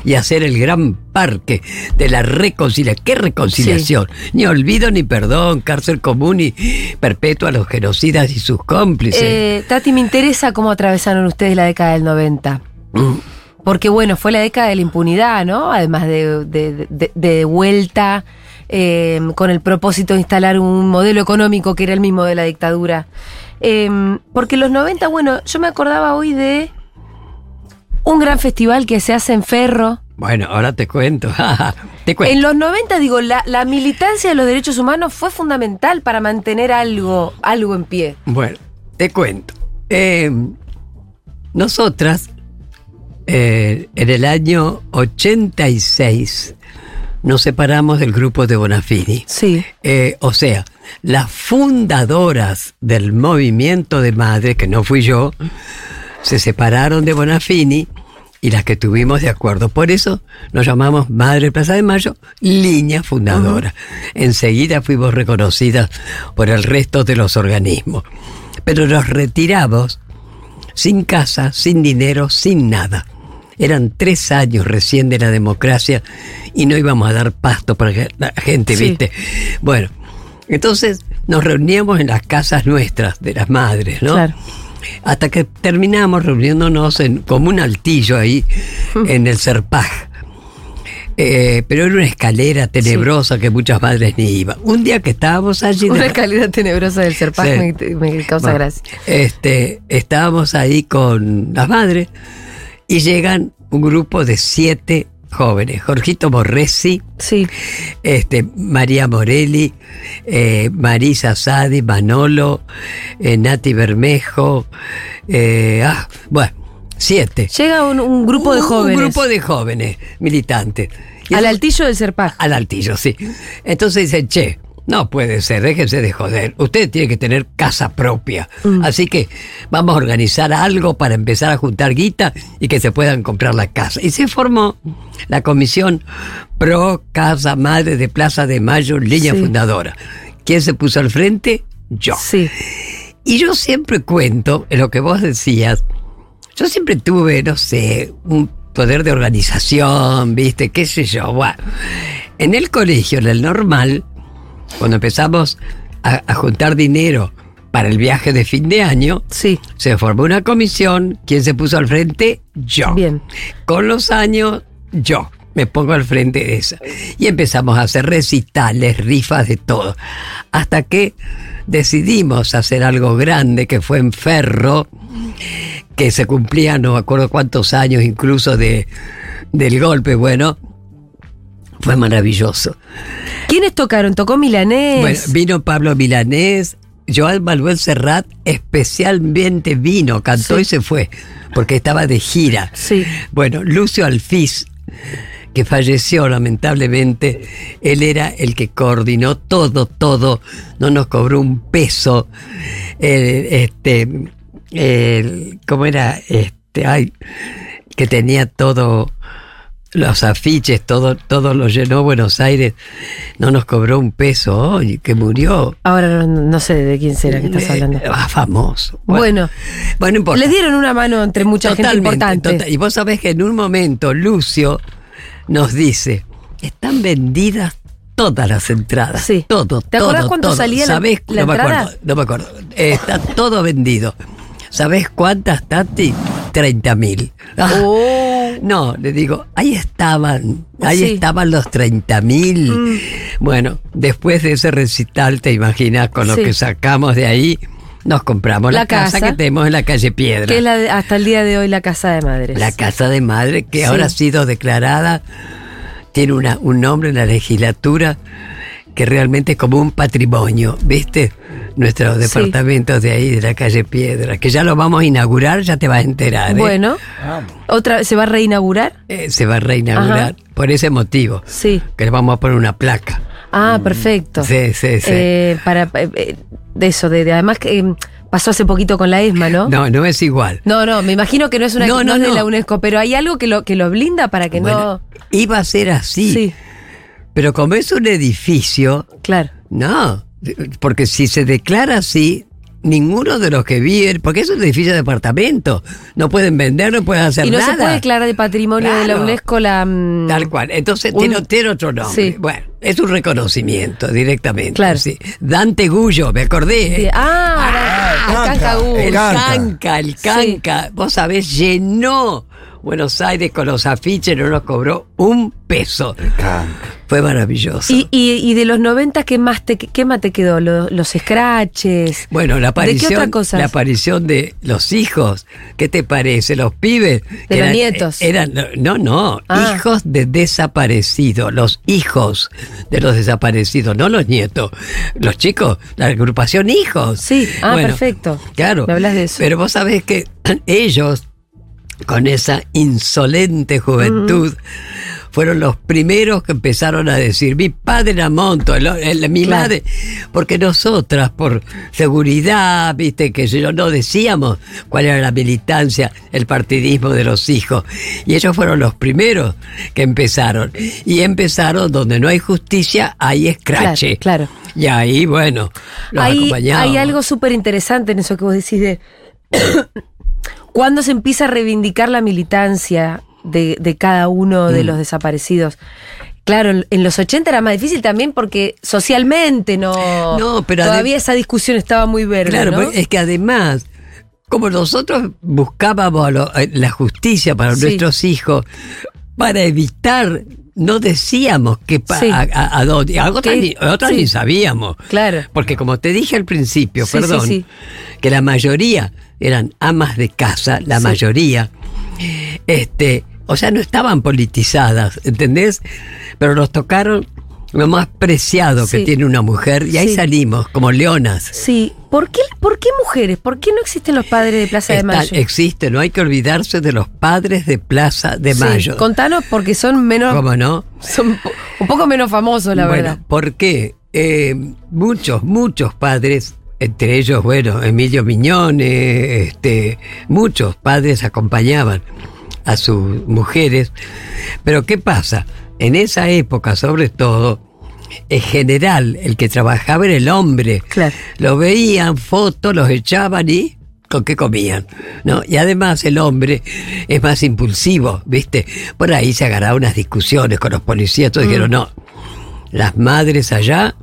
y hacer el gran parque de la reconciliación. ¿Qué reconciliación? Ni olvido ni perdón, cárcel común y perpetua a los genocidas y sus cómplices. Eh, Tati, me interesa cómo atravesaron ustedes la década del 90. Mm. Porque bueno, fue la década de la impunidad, ¿no? Además de, de, de- de vuelta eh, con el propósito de instalar un modelo económico que era el mismo de la dictadura. Eh, porque los 90, bueno, yo me acordaba hoy de un gran festival que se hace en Ferro. Bueno, ahora te cuento. te cuento. En los 90, digo, la, la militancia de los derechos humanos fue fundamental para mantener algo, algo en pie. Bueno, te cuento. Eh, nosotras, eh, en el año 86, nos separamos del grupo de Bonafini. Sí. Eh, o sea, las fundadoras del movimiento de madre, que no fui yo, se separaron de Bonafini y las que tuvimos de acuerdo. Por eso nos llamamos Madre Plaza de Mayo, línea fundadora. Enseguida fuimos reconocidas por el resto de los organismos. Pero nos retiramos sin casa, sin dinero, sin nada. Eran tres años recién de la democracia y no íbamos a dar pasto para la gente, Sí. ¿viste? Bueno, entonces nos reuníamos en las casas nuestras, de las madres, ¿no? Claro. Hasta que terminamos reuniéndonos en, como un altillo ahí en el Serpaj. Eh, pero era una escalera tenebrosa que muchas madres ni iban. Un día que estábamos allí... Una de- escalera tenebrosa del Serpaj Sí. me, me causa bueno, gracia. Este, estábamos ahí con las madres y llegan un grupo de siete jóvenes. Jorgito Borresi, Sí. este, María Morelli, eh, Marisa Sadi, Manolo, eh, Nati Bermejo, eh, ah, bueno, siete. Llega un, un grupo de jóvenes Un grupo de jóvenes militantes. Y al eso- altillo del Serpaj. al altillo, sí. Entonces dicen, che, No puede ser, déjense de joder. Usted tiene que tener casa propia. Mm. Así que vamos a organizar algo para empezar a juntar guita y que se puedan comprar la casa. Y se formó la comisión Pro Casa Madre de Plaza de Mayo, línea Sí. fundadora. ¿Quién se puso al frente? Yo. Sí. Y yo siempre cuento, en lo que vos decías, yo siempre tuve, no sé, un poder de organización, viste, qué sé yo. Bueno, en el colegio, en el normal, cuando empezamos a, a juntar dinero para el viaje de fin de año, Sí. se formó una comisión. ¿Quién se puso al frente? Yo. Bien. Con los años, yo me pongo al frente de esa. Y empezamos a hacer recitales, rifas de todo. Hasta que decidimos hacer algo grande que fue en Ferro, que se cumplía no me acuerdo cuántos años incluso de, del golpe. Bueno, fue maravilloso. ¿Quiénes tocaron? ¿Tocó Milanés? Bueno, vino Pablo Milanés, Joan Manuel Serrat especialmente vino, cantó Sí. y se fue, porque estaba de gira. Sí. Bueno, Lucio Alfiz, que falleció lamentablemente, él era el que coordinó todo, todo, no nos cobró un peso. El, este, el- ¿cómo era? Este, ay, que tenía todo, los afiches, todo, todo lo llenó Buenos Aires, no nos cobró un peso hoy, que murió. Ahora no, no sé de quién será que estás hablando. Eh, ah, famoso. Bueno, bueno, importa. les dieron una mano entre mucha gente importante. total- Y vos sabés que en un momento Lucio nos dice, están vendidas todas las entradas. Sí. Todo, ¿Te acordás todo, cuánto todo. salía la- ¿Sabés? la no me entrada? acuerdo, no me acuerdo. Eh, está todo vendido. ¿Sabés cuántas, Tati? 30 mil. Oh. No, le digo, ahí estaban, ahí Sí. Mm. estaban los 30 mil. Bueno, después de ese recital, te imaginas, con lo Sí. que sacamos de ahí, nos compramos la, La casa, casa. que tenemos en la calle Piedra. Que es la de- hasta el día de hoy la casa de madres. La casa de madre, que Sí. ahora ha sido declarada, tiene una, un nombre en la legislatura que realmente es como un patrimonio, ¿viste? Nuestros Sí. departamentos de ahí, de la calle Piedra, que ya lo vamos a inaugurar, ya te vas a enterar. ¿eh? Bueno, otra ¿se va a reinaugurar? Eh, se va a reinaugurar por ese motivo, Sí. que le vamos a poner una placa. Ah, perfecto. Sí, sí, sí. Eh, para eh, eh, de eso, de, de- además que eh, pasó hace poquito con la ESMA, ¿no? No, no es igual. No, no, me imagino que no es una No, no, no, es de no. la UNESCO, pero hay algo que lo que lo blinda para que Bueno, iba a ser así, Sí, pero como es un edificio, claro. No, porque si se declara así, ninguno de los que viven, porque es un edificio de departamento, no pueden vender, no pueden hacer Y no nada. se puede declarar de patrimonio de la. UNESCO la mm, Tal cual. Entonces Un- tiene, tiene otro nombre. Sí. Bueno, es un reconocimiento directamente. Claro. sí. Dante Gullo, me acordé. Sí. ¿eh? Ah, el el Canca. Canca El Canca. canca, el canca. Vos sabés, llenó Buenos Aires con los afiches, no nos cobró un peso. Fue maravilloso. Y, y, y de los 90, ¿qué más te, qué más te quedó? Los, los scratches. Bueno, la ¿De qué aparición, otra cosa? la aparición de los hijos, ¿qué te parece? Los pibes. De los nietos. Eran, no, no, Ah. hijos de desaparecidos, los hijos de los desaparecidos, no los nietos. Los chicos, la agrupación hijos. Sí, ah, perfecto. Claro. Me hablas de eso. Pero vos sabés que ellos, con esa insolente juventud, fueron los primeros que empezaron a decir, mi padre era Monto, el- el- mi Claro. madre, porque nosotras, por seguridad, viste, que yo no decíamos cuál era la militancia, el partidismo de los hijos. Y ellos fueron los primeros que empezaron. Y empezaron donde no hay justicia, hay escrache. Claro, claro. Y ahí, bueno, los Hay, acompañábamos. hay algo súper interesante en eso que vos decís de cuando se empieza a reivindicar la militancia de, de cada uno Mm. de los desaparecidos. Claro, en- los 80 era más difícil también porque socialmente no, No, pero todavía esa discusión estaba muy verde. Claro, ¿no? es que además, como nosotros buscábamos lo- la justicia para Sí. nuestros hijos, para evitar, no decíamos que pa- Sí. a, a- a dónde, a otras, Que- ni, a otras sí. ni sabíamos. Claro. Porque como te dije al principio, Sí, perdón, sí, sí. que la mayoría eran amas de casa, la Sí. mayoría, este, o sea, no estaban politizadas, ¿entendés? Pero nos tocaron lo más preciado que tiene una mujer y ahí Sí. salimos como leonas. Sí. ¿Por qué, ¿Por qué mujeres? ¿Por qué no existen los padres de Plaza de Mayo? existe, no hay que olvidarse de los padres de Plaza de Sí, Mayo. Contanos porque son menos. ¿Cómo no? Son un poco menos famosos, la bueno, verdad. ¿por qué? eh, muchos, muchos padres, entre ellos, bueno, Emilio Miñones, este, muchos padres acompañaban a sus mujeres. Pero ¿qué pasa? En esa época, sobre todo, en general, el que trabajaba era el hombre. Claro. Lo veían, fotos, los echaban y con qué comían, ¿no? Y además el hombre es más impulsivo, ¿viste? Por ahí se agarraban unas discusiones con los policías, todos dijeron, no, las madres allá,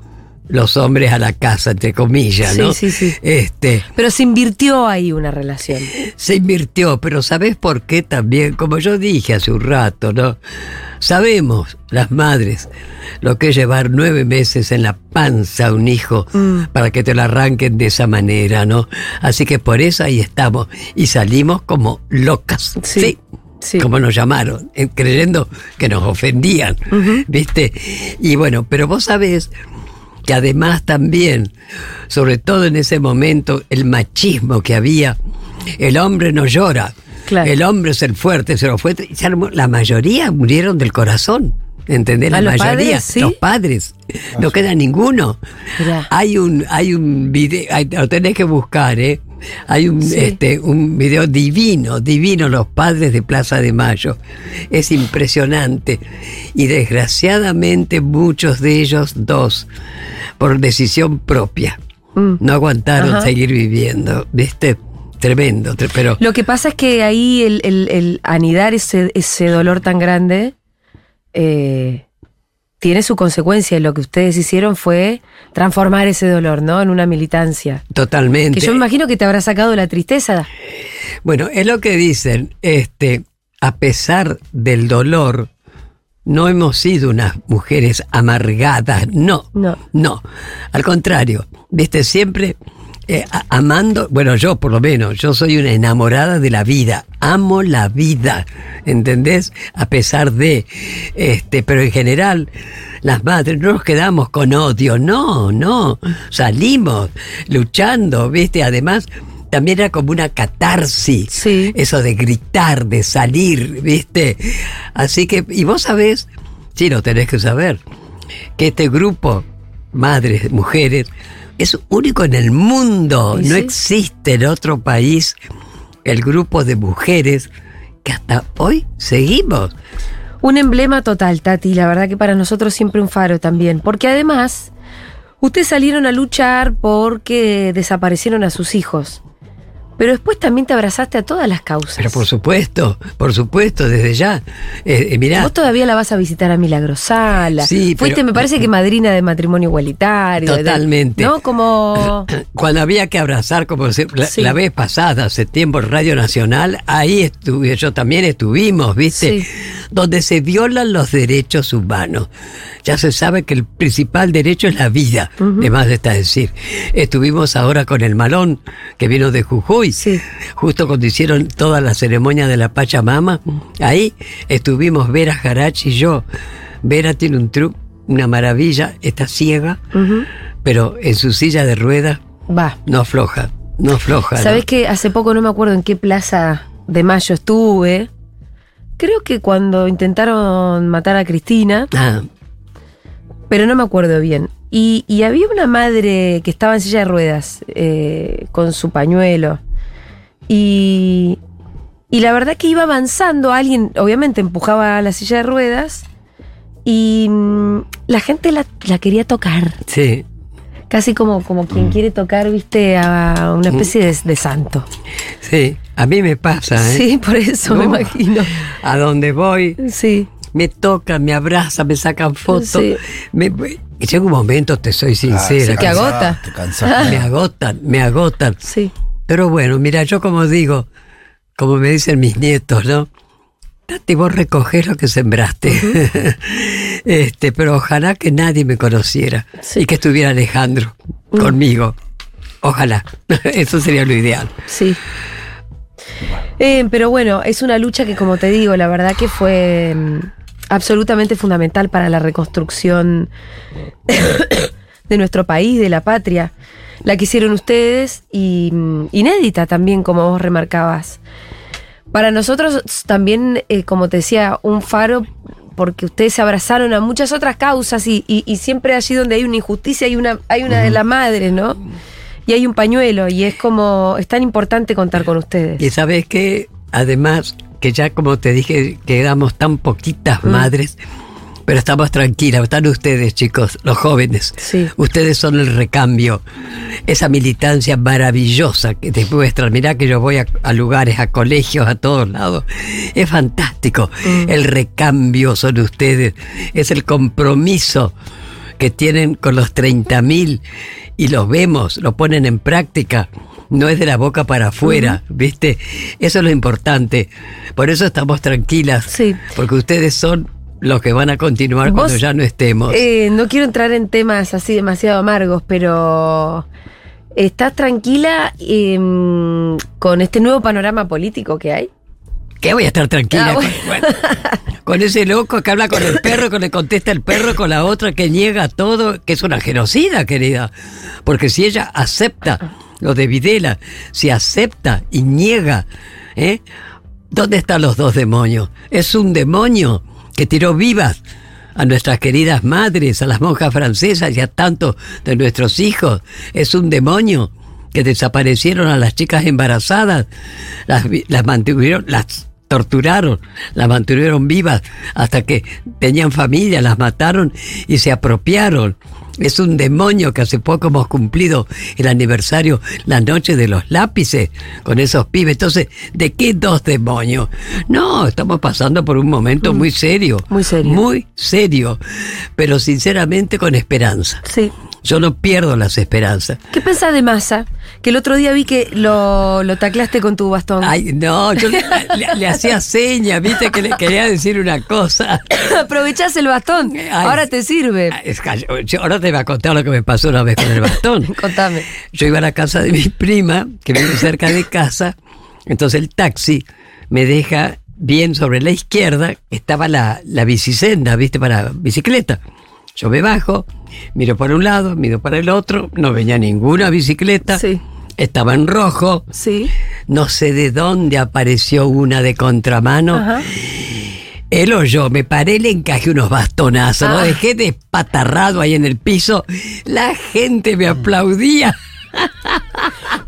los hombres a la casa, entre comillas, Sí, ¿no? sí, sí. Este, Pero se invirtió ahí una relación. se invirtió, pero ¿sabes por qué también? Como yo dije hace un rato, ¿no? Sabemos, las madres, lo que es llevar nueve meses en la panza a un hijo Mm. para que te lo arranquen de esa manera, ¿no? Así que por eso ahí estamos y salimos como locas. Sí, Sí. sí. Como nos llamaron, eh, creyendo que nos ofendían, ¿viste? Y bueno, pero vos sabés que además también, sobre todo en ese momento, el machismo que había, el hombre no llora, Claro. el hombre es el fuerte, se lo fue, la mayoría murieron del corazón. ¿Entendés? La ¿A los mayoría, padres, sí? los padres, no queda ninguno. Mirá. Hay un, hay un video, hay- lo tenés que buscar, ¿eh? Hay un, Sí. este, un video divino, divino, los padres de Plaza de Mayo. Es impresionante. Y desgraciadamente muchos de ellos, dos, por decisión propia, Mm. no aguantaron Ajá. seguir viviendo, ¿viste? Tremendo, tre- pero Lo que pasa es que ahí el, el- el anidar ese, ese dolor tan grande eh, tiene su consecuencia. Y lo que ustedes hicieron fue transformar ese dolor, ¿no? En una militancia. totalmente. Que yo me imagino que te habrá sacado la tristeza. Bueno, es lo que dicen, este, a pesar del dolor, no hemos sido unas mujeres amargadas, no, No. no, al contrario, viste, siempre eh, amando, bueno, yo por lo menos, yo soy una enamorada de la vida, amo la vida, ¿entendés? A pesar de, este, pero en general, las madres no nos quedamos con odio, no, no, salimos luchando, viste, además, también era como una catarsis. Sí. Eso de gritar, de salir, ¿viste? Así que, y vos sabés, sí, lo tenés que saber, que este grupo, madres, mujeres, es único en el mundo. ¿Y no sí? existe en otro país el grupo de mujeres que hasta hoy seguimos. Un emblema total, Tati. La verdad que para nosotros siempre un faro también. Porque además, ustedes salieron a luchar porque desaparecieron a sus hijos. Pero después también te abrazaste a todas las causas. Pero por supuesto, por supuesto, desde ya. Eh, eh, mirá, Vos todavía la vas a visitar a Milagrosala. Sí, Fuiste, pero- me parece que madrina de matrimonio igualitario. de- Totalmente. ¿No? Como. Cuando había que abrazar, como se- la, Sí. la vez pasada, en Radio Nacional, ahí estuve, yo también estuvimos, ¿viste? Sí. Donde se violan los derechos humanos. Ya se sabe que el principal derecho es la vida, de más está decir. Estuvimos ahora con el Malón, que vino de Jujuy, Sí. justo cuando hicieron toda la ceremonia de la Pachamama. Ahí estuvimos Vera Jarach y yo. Vera tiene un truco, una maravilla, está ciega pero en su silla de ruedas Va. no afloja, no afloja. ¿no? Sabés que hace poco no me acuerdo en qué plaza de mayo estuve. Creo que cuando intentaron matar a Cristina, Ah, pero no me acuerdo bien. Y, y había una madre que estaba en silla de ruedas eh, con su pañuelo. Y, y la verdad que iba avanzando, alguien obviamente empujaba la silla de ruedas y mm, la gente la, la quería tocar. sí, Casi como, como quien quiere tocar, viste, a una especie de, de santo. sí. A mí me pasa, ¿eh? Sí, por eso me No. imagino. A donde voy, Sí. me tocan, me abrazan, me sacan fotos. Sí. Me, y llega un momento, te soy sincera, que que agota. Te me agotan, me agotan. Sí. Pero bueno, mira, yo como digo, como me dicen mis nietos, ¿no? Tati, vos recogés lo que sembraste. este, pero ojalá que nadie me conociera Sí. y que estuviera Alejandro conmigo. Ojalá. Eso sería lo ideal. Sí. Eh, pero bueno, es una lucha que, como te digo, la verdad que fue mm, absolutamente fundamental para la reconstrucción de nuestro país, de la patria. La que hicieron ustedes y mm, inédita también, como vos remarcabas. Para nosotros también, eh, como te decía, un faro porque ustedes se abrazaron a muchas otras causas y, y- y siempre allí donde hay una injusticia hay una, hay una de las madres, ¿no? Y hay un pañuelo y es como, es tan importante contar con ustedes. Y sabes que, además, que ya como te dije, quedamos tan poquitas Mm. madres, pero estamos tranquilas. Están ustedes, chicos, los jóvenes. Sí. Ustedes son el recambio. Esa militancia maravillosa que te muestran. Mirá que yo voy a, a lugares, a colegios, a todos lados. Es fantástico. Mm. El recambio son ustedes. Es el compromiso que tienen con los 30.000 y los vemos, lo ponen en práctica. No es de la boca para afuera, ¿viste? Eso es lo importante. Por eso estamos tranquilas. Sí. Porque ustedes son los que van a continuar Vos, cuando ya no estemos. Eh, no quiero entrar en temas así demasiado amargos, pero ¿estás tranquila em, con este nuevo panorama político que hay? ¿Qué voy a estar tranquila? Ah, bueno, con ese loco que habla con el perro, que le contesta el perro, con la otra que niega todo, que es una genocida, querida. Porque si ella acepta lo de Videla, si acepta y niega, ¿eh? ¿dónde están los dos demonios? Es un demonio que tiró vivas a nuestras queridas madres, a las monjas francesas y a tantos de nuestros hijos. Es un demonio que desaparecieron a las chicas embarazadas, las, las mantuvieron, las torturaron, las mantuvieron vivas hasta que tenían familia, las mataron y se apropiaron. Es un demonio que hace poco hemos cumplido el aniversario, la noche de los lápices, con esos pibes. Entonces, ¿de qué dos demonios? No, estamos pasando por un momento muy serio. Mm. Muy serio. Muy serio. Pero sinceramente con esperanza. Sí. Yo no pierdo las esperanzas. ¿Qué pensás de Massa? Que el otro día vi que lo, lo taclaste con tu bastón. Ay, no, yo le, le- le hacía señas, viste que le quería decir una cosa. Aprovechás el bastón. Ay. Ahora te sirve. Es yo- ahora te voy a contar lo que me pasó una vez con el bastón. Contame. Yo iba a la casa de mi prima, que vive cerca de casa, entonces el taxi me deja bien sobre la izquierda, estaba la, la bicisenda, viste, para bicicleta. Yo me bajo, miro para un lado, miro para el otro, no venía ninguna bicicleta, Sí. estaba en rojo, Sí. no sé de dónde apareció una de contramano. Ajá. Él o yo, me paré, le encajé unos bastonazos, lo Ah. dejé despatarrado ahí en el piso. La gente me aplaudía.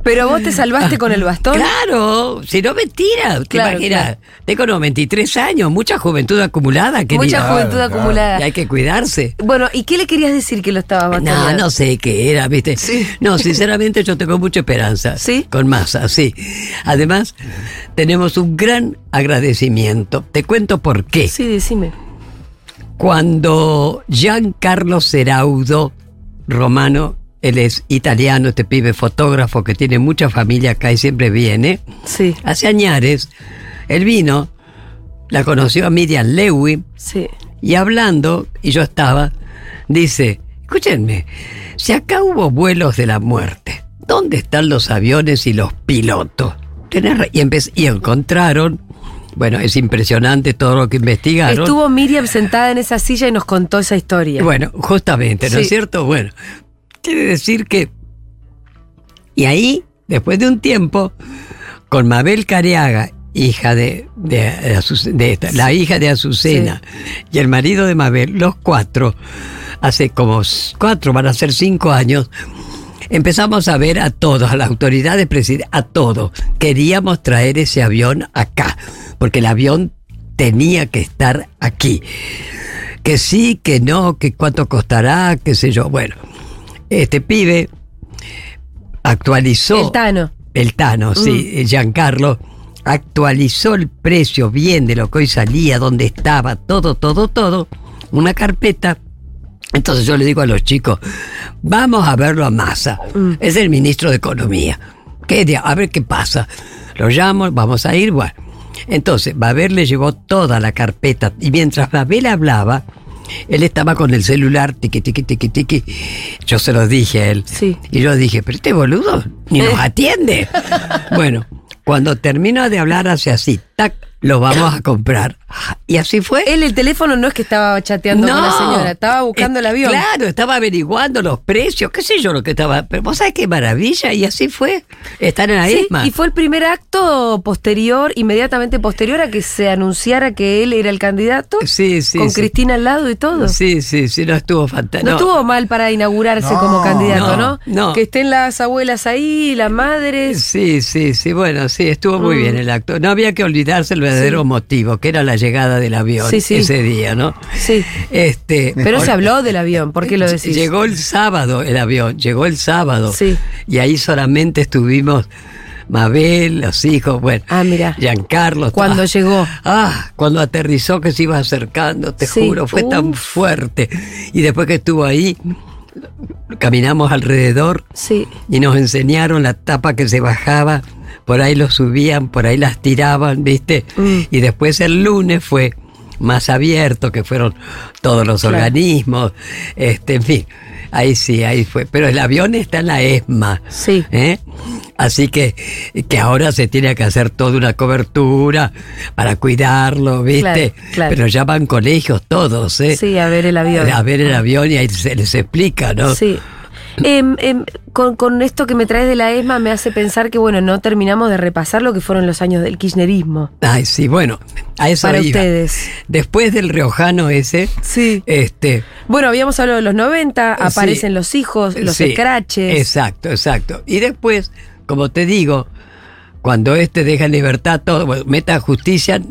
Pero vos te salvaste con el bastón. Claro, si no me tira, ¿te Claro, imaginas? claro. Tengo 93 años, mucha juventud acumulada, querida. Mucha juventud Claro, acumulada. Y hay que cuidarse. Bueno, ¿y qué le querías decir que lo estaba No, bastoneando? no sé qué era, ¿viste? Sí. No, sinceramente yo tengo mucha esperanza. ¿Sí? Con masa, sí. Además, tenemos un gran agradecimiento. Te cuento por qué. Sí, decime. Cuando Giancarlo Seraudo, romano, él es italiano, este pibe fotógrafo que tiene mucha familia acá y siempre viene, Sí, hace añares, él vino, la conoció a Miriam Lewy sí. y hablando, y yo estaba, dice, escúchenme, si acá hubo vuelos de la muerte, ¿dónde están los aviones y los pilotos? Y, y encontraron, bueno, es impresionante todo lo que investigaron. Estuvo Miriam sentada en esa silla y nos contó esa historia. Bueno, justamente, ¿no Sí. es cierto? Bueno, quiere decir que... Y ahí, después de un tiempo, con Mabel Cariaga, hija de, de, de Azu- de esta- la hija de Azucena, y el marido de Mabel, los cuatro, hace como cuatro, van a ser cinco años, empezamos a ver a todos, a las autoridades a todos. Queríamos traer ese avión acá, porque el avión tenía que estar aquí que sí, que no, que cuánto costará, qué sé yo. Bueno, este pibe actualizó. El Tano. El Tano, sí, Giancarlo actualizó el precio bien de lo que hoy salía, dónde estaba, todo, todo, todo. Una carpeta. Entonces yo le digo a los chicos, vamos a verlo a Massa. Es el ministro de Economía. ¿Qué a ver qué pasa. Lo llamo, vamos a ir, bueno. Entonces, Babel le llevó toda la carpeta y mientras Babel hablaba, él estaba con el celular, tiqui, tiqui, tiqui, tiqui. Yo se lo dije a él. Sí. Y yo dije, pero este boludo ni nos atiende. bueno, cuando termino de hablar hace así, tac, lo vamos a comprar. Y así fue. Él el teléfono no es que estaba chateando con la señora, estaba buscando el Eh, avión. Claro, estaba averiguando los precios, qué sé yo lo que estaba. Pero vos sabés qué maravilla, y así fue. Estar en la Sí, ESMA. y fue el primer acto posterior, inmediatamente posterior a que se anunciara que él era el candidato, Sí, sí. con sí. Cristina al lado y todo. Sí, sí, sí, no estuvo fantástico. No, estuvo mal para inaugurarse No, como candidato, ¿no? no, no. Que estén las abuelas ahí, las madres. Sí, sí, sí, bueno, sí, estuvo muy Mm. bien el acto. No había que olvidarse el verdadero motivo, que era la llegada del avión Sí, sí. ese día, ¿no? Sí. Este, Pero se habló del avión, ¿por qué lo decís? Llegó el sábado el avión, llegó el sábado. Sí. Y ahí solamente estuvimos Mabel, los hijos, bueno. Ah, mira. Giancarlo. Cuando ah, llegó. Ah, cuando aterrizó que se iba acercando, te Sí. juro, fue tan fuerte. Y después que estuvo ahí, caminamos alrededor Sí. y nos enseñaron la tapa que se bajaba, por ahí lo subían, por ahí las tiraban, ¿viste? Mm. Y después el lunes fue más abierto, que fueron todos los Claro. organismos, este, en fin, ahí sí, ahí fue. Pero el avión está en la ESMA. Sí. ¿eh? Así que, que ahora se tiene que hacer toda una cobertura para cuidarlo, ¿viste? Claro, claro. Pero ya van colegios todos, ¿eh? Sí, a ver el avión. A ver el avión y ahí se les explica, ¿no? Sí. Em, em, con, con esto que me traes de la ESMA me hace pensar que, bueno, no terminamos de repasar lo que fueron los años del kirchnerismo. Ay, sí, bueno, a eso Para iba. ustedes. Después del riojano ese, Sí. este... Bueno, habíamos hablado de los 90, aparecen sí, los hijos, los sí, escraches. Exacto, exacto. Y después, como te digo, cuando este deja en libertad todo, bueno, meta justicia,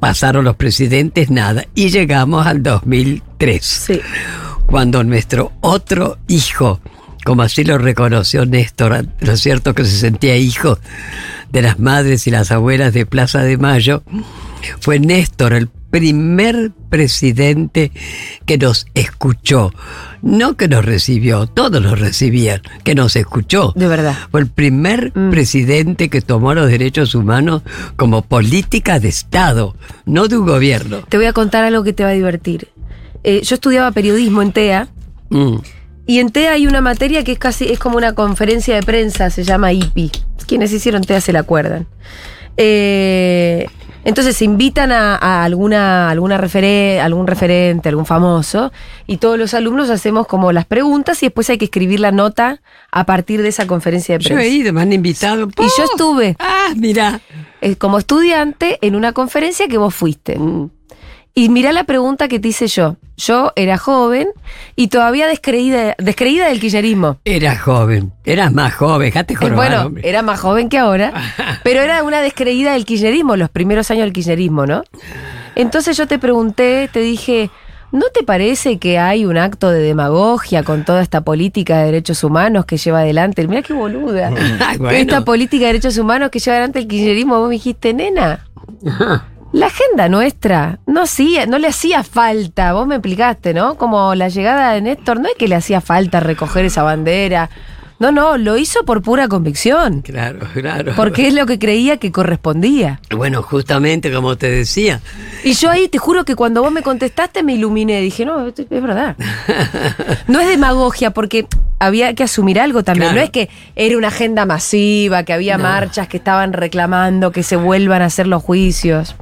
pasaron los presidentes, nada. Y llegamos al 2003. Sí. cuando nuestro otro hijo, como así lo reconoció Néstor, ¿no es cierto? Que se sentía hijo de las madres y las abuelas de Plaza de Mayo, fue Néstor el primer presidente que nos escuchó, no que nos recibió, todos nos recibían, que nos escuchó. De verdad. Fue el primer Mm. presidente que tomó los derechos humanos como política de Estado, no de un gobierno. Te voy a contar algo que te va a divertir. Eh, yo estudiaba periodismo en TEA Mm. Y en TEA hay una materia que es casi es como una conferencia de prensa, se llama IPI. Quienes hicieron TEA se la acuerdan. Eh, entonces se invitan a, a alguna, alguna algún referente, algún famoso, y todos los alumnos hacemos como las preguntas y después hay que escribir la nota a partir de esa conferencia de Yo he prensa. ido, me han invitado. Y yo estuve Ah, mira. eh, como estudiante en una conferencia que vos fuiste. Y mirá la pregunta que te hice yo. Yo era joven y todavía descreída, descreída del kirchnerismo. Eras joven, eras más joven, dejate Eh, jorobar, bueno, hombre. era más joven que ahora, pero era una descreída del kirchnerismo, los primeros años del kirchnerismo, ¿no? Entonces yo te pregunté, te dije, ¿no te parece que hay un acto de demagogia con toda esta política de derechos humanos que lleva adelante? Mira qué boluda. Bueno. Esta política de derechos humanos que lleva adelante el kirchnerismo, vos me dijiste, nena. La agenda nuestra no, hacía, no le hacía falta, vos me explicaste, ¿no? Como la llegada de Néstor, no es que le hacía falta recoger esa bandera. No, no, lo hizo por pura convicción. Claro, claro. Porque es lo que creía que correspondía. Bueno, justamente como te decía, Y yo ahí te juro que cuando vos me contestaste me iluminé. Dije, no, es verdad. No es demagogia porque había que asumir algo también. Claro. No es que era una agenda masiva, que había No. marchas que estaban reclamando que se vuelvan a hacer los juicios.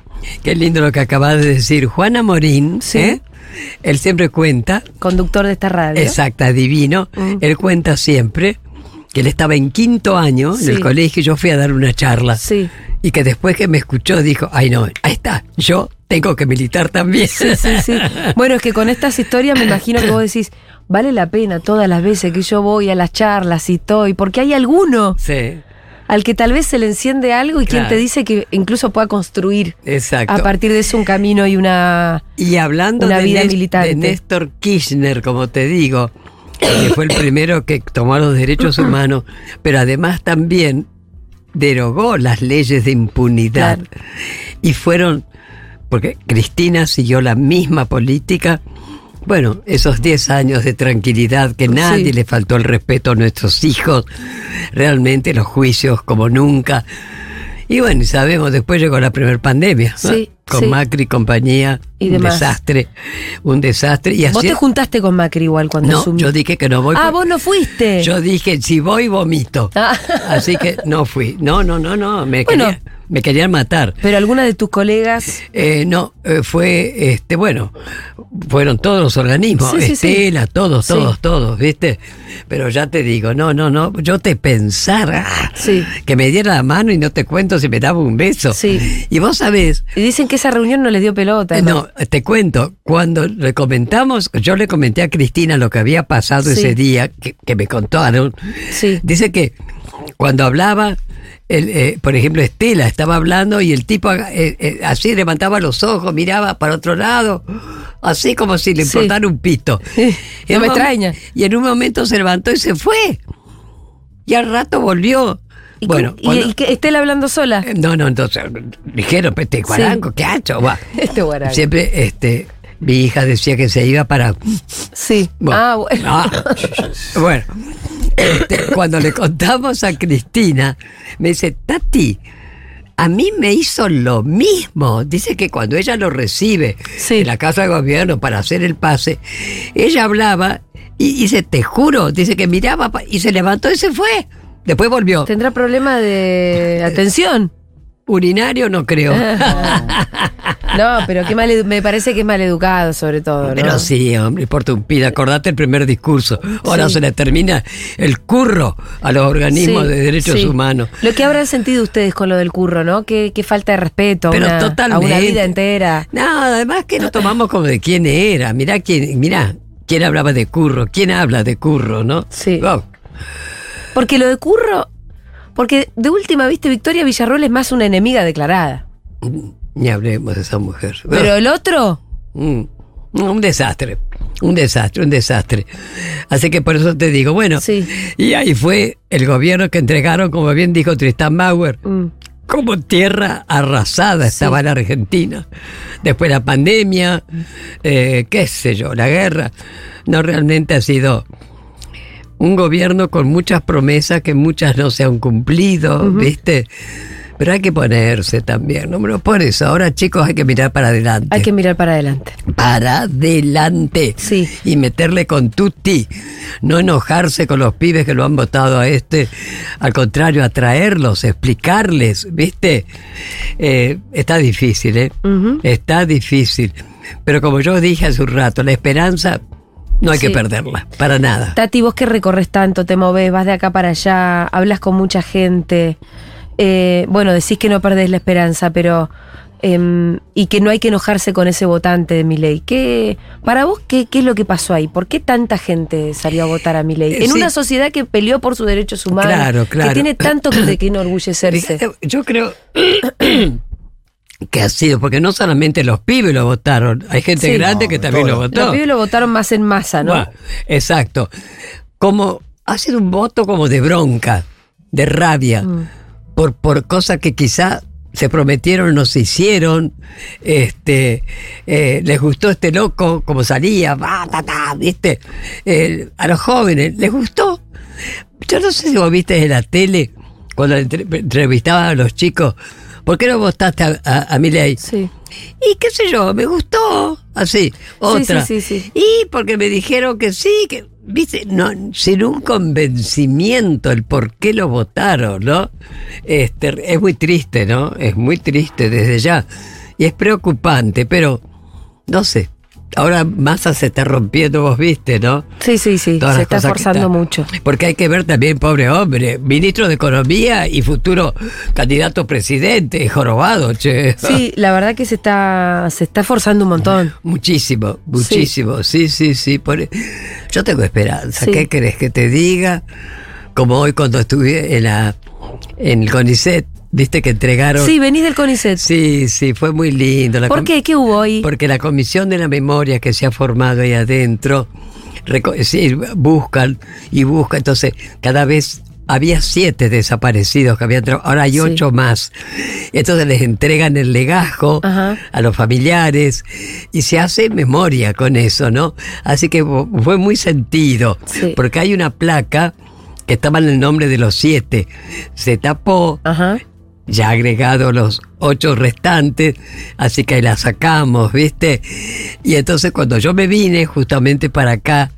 Qué lindo lo que acabas de decir. Juana Morín, Sí. ¿eh? él siempre cuenta, Conductor de esta radio. exacta, divino, Mm. él cuenta siempre que él estaba en quinto año en el colegio y yo fui a dar una charla. Sí. Y que después que me escuchó dijo, ay no, ahí está, yo tengo que militar también. Sí, sí, sí. Bueno, es que con estas historias me imagino que vos decís, vale la pena todas las veces que yo voy a las charlas y estoy, porque hay alguno Sí, al que tal vez se le enciende algo y quien te dice que incluso pueda construir exacto. a partir de eso un camino y una... Y hablando Una de, vida Nés- militante. de Néstor Kirchner, como te digo, que fue el primero que tomó los derechos humanos, pero además también derogó las leyes de impunidad. Claro. Y fueron, porque Cristina siguió la misma política. Bueno, esos 10 años de tranquilidad que nadie Sí. le faltó el respeto a nuestros hijos, realmente los juicios como nunca. Y bueno, sabemos, después llegó la primera pandemia, ¿no? Sí, con sí. Macri y compañía, Y un demás. desastre, un desastre. Y Vos te juntaste con Macri igual cuando no, yo dije que no voy. Ah, por- vos no fuiste. Yo dije, si voy, vomito. Ah. Así que no fui. No, no, no, no. Me Bueno, quería- me querían matar. Pero alguna de tus colegas. Eh, no, eh, fue, este, bueno, fueron todos los organismos, Sí, sí, sí. Estela, todos, todos, todos, ¿viste? Pero ya te digo, no, no, no, yo te pensara Sí. que me diera la mano y no te cuento si me daba un beso. Sí. Y vos sabés, Y dicen que esa reunión no le dio pelota. no, te cuento, cuando le comentamos, yo le comenté a Cristina lo que había pasado ese día, que, que me contaron, Sí. dice que cuando hablaba, el, eh, por ejemplo, Estela estaba hablando y el tipo eh, eh, así levantaba los ojos, miraba para otro lado, así como si le Sí. importara un pito. No me extraña. Y en un momento se levantó y se fue. Y al rato volvió. ¿Y, bueno, y- cuando- y que Estela hablando sola? no, no, entonces dijeron, pues, este guarango, ¿qué ha hecho? Va. Este guaraní. Siempre, este, mi hija decía que se iba para. Sí. Bueno, Ah, bueno. ah, bueno, este, cuando le contamos a Cristina, me dice, Tati, a mí me hizo lo mismo. Dice que cuando ella lo recibe Sí. en la casa de gobierno para hacer el pase, ella hablaba y dice, te juro, dice que miraba y se levantó y se fue. Después volvió. ¿Tendrá problema de atención? Urinario no creo. No, pero qué mal, me parece que es mal educado, sobre todo. ¿no? Pero sí, hombre, por tu acordate el primer discurso. Ahora Sí. se le termina el curro a los organismos Sí, de derechos sí. humanos. Lo que habrán sentido ustedes con lo del curro, ¿no? Qué, qué falta de respeto a Pero una, a una vida entera. No, además que lo tomamos como de quién era. Mirá quién, mirá, quién hablaba de curro, quién habla de curro, ¿no? Sí. Porque lo de curro. Porque de última, viste, Victoria Villarroel es más una enemiga declarada. Ni hablemos de esa mujer. Pero el otro. Mm, un desastre, un desastre, un desastre. Así que por eso te digo, bueno, Sí. y ahí fue el gobierno que entregaron, como bien dijo Tristan Bauer, mm, como tierra arrasada estaba la Argentina. Después la pandemia, eh, qué sé yo, la guerra. No realmente ha sido un gobierno con muchas promesas que muchas no se han cumplido, ¿viste? Pero hay que ponerse también, ¿no? Por eso, ahora chicos hay que mirar para adelante. hay que mirar para adelante. Para adelante. Sí. Y meterle con tutti. No enojarse con los pibes que lo han votado a este. Al contrario, atraerlos, explicarles, ¿viste? Eh, está difícil, ¿eh? Está difícil. Pero como yo dije hace un rato, la esperanza no hay Sí. que perderla. Para nada. Tati, vos que recorres tanto, te moves, vas de acá para allá, hablas con mucha gente. Eh, bueno, decís que no perdés la esperanza, pero. em, y que no hay que enojarse con ese votante de Milei. ¿Qué, para vos, qué, qué es lo que pasó ahí? ¿Por qué tanta gente salió a votar a Milei? Eh, En sí. una sociedad que peleó por sus derechos humanos, Claro, claro. que tiene tanto de que enorgullecerse. Fíjate, Yo creo que ha sido, porque no solamente los pibes lo votaron, hay gente Sí. grande que también lo votó. Los pibes lo votaron más en masa, ¿no? Bueno, exacto. Como ha sido un voto como de bronca, de rabia, Mm. Por, por cosas que quizá se prometieron, no se hicieron. Este, eh, les gustó este loco, como salía, va, ta, ta, ¿viste? A los jóvenes, les gustó. Yo no sé si vos viste en la tele, cuando entre- entrevistaban a los chicos, ¿por qué no votaste a, a, a Milei? Sí. Y qué sé yo, me gustó. Así, otra. sí, sí, sí. Y porque me dijeron que sí, que, viste, no, sin un convencimiento el por qué lo votaron, ¿no? Este, es muy triste, ¿no? Es muy triste desde ya. Y es preocupante, pero no sé. Ahora Massa se está rompiendo, vos viste, ¿no? Sí, sí, sí. Todas se está forzando está- mucho. Porque hay que ver también, pobre hombre, ministro de Economía y futuro candidato presidente, jorobado, che. Sí, la verdad que se está, se está forzando un montón. Muchísimo, muchísimo. Sí, sí, sí. por- Yo tengo esperanza. Sí. ¿Qué querés que te diga? Como hoy cuando estuve en la en el CONICET, viste que entregaron. Sí, venís del CONICET. sí, sí, fue muy lindo. La ¿Por qué? ¿Qué hubo ahí? Porque la comisión de la memoria que se ha formado ahí adentro, sí, buscan y buscan. Entonces, cada vez había siete desaparecidos que habían ahora hay Sí. ocho más. Entonces les entregan el legajo Ajá. a los familiares y se hace memoria con eso, ¿no? Así que fu- fue muy sentido, Sí. porque hay una placa que estaba en el nombre de los siete. Se tapó Ajá. Ya agregado los ocho restantes, así que la sacamos, ¿viste? Y entonces cuando yo me vine justamente para acá,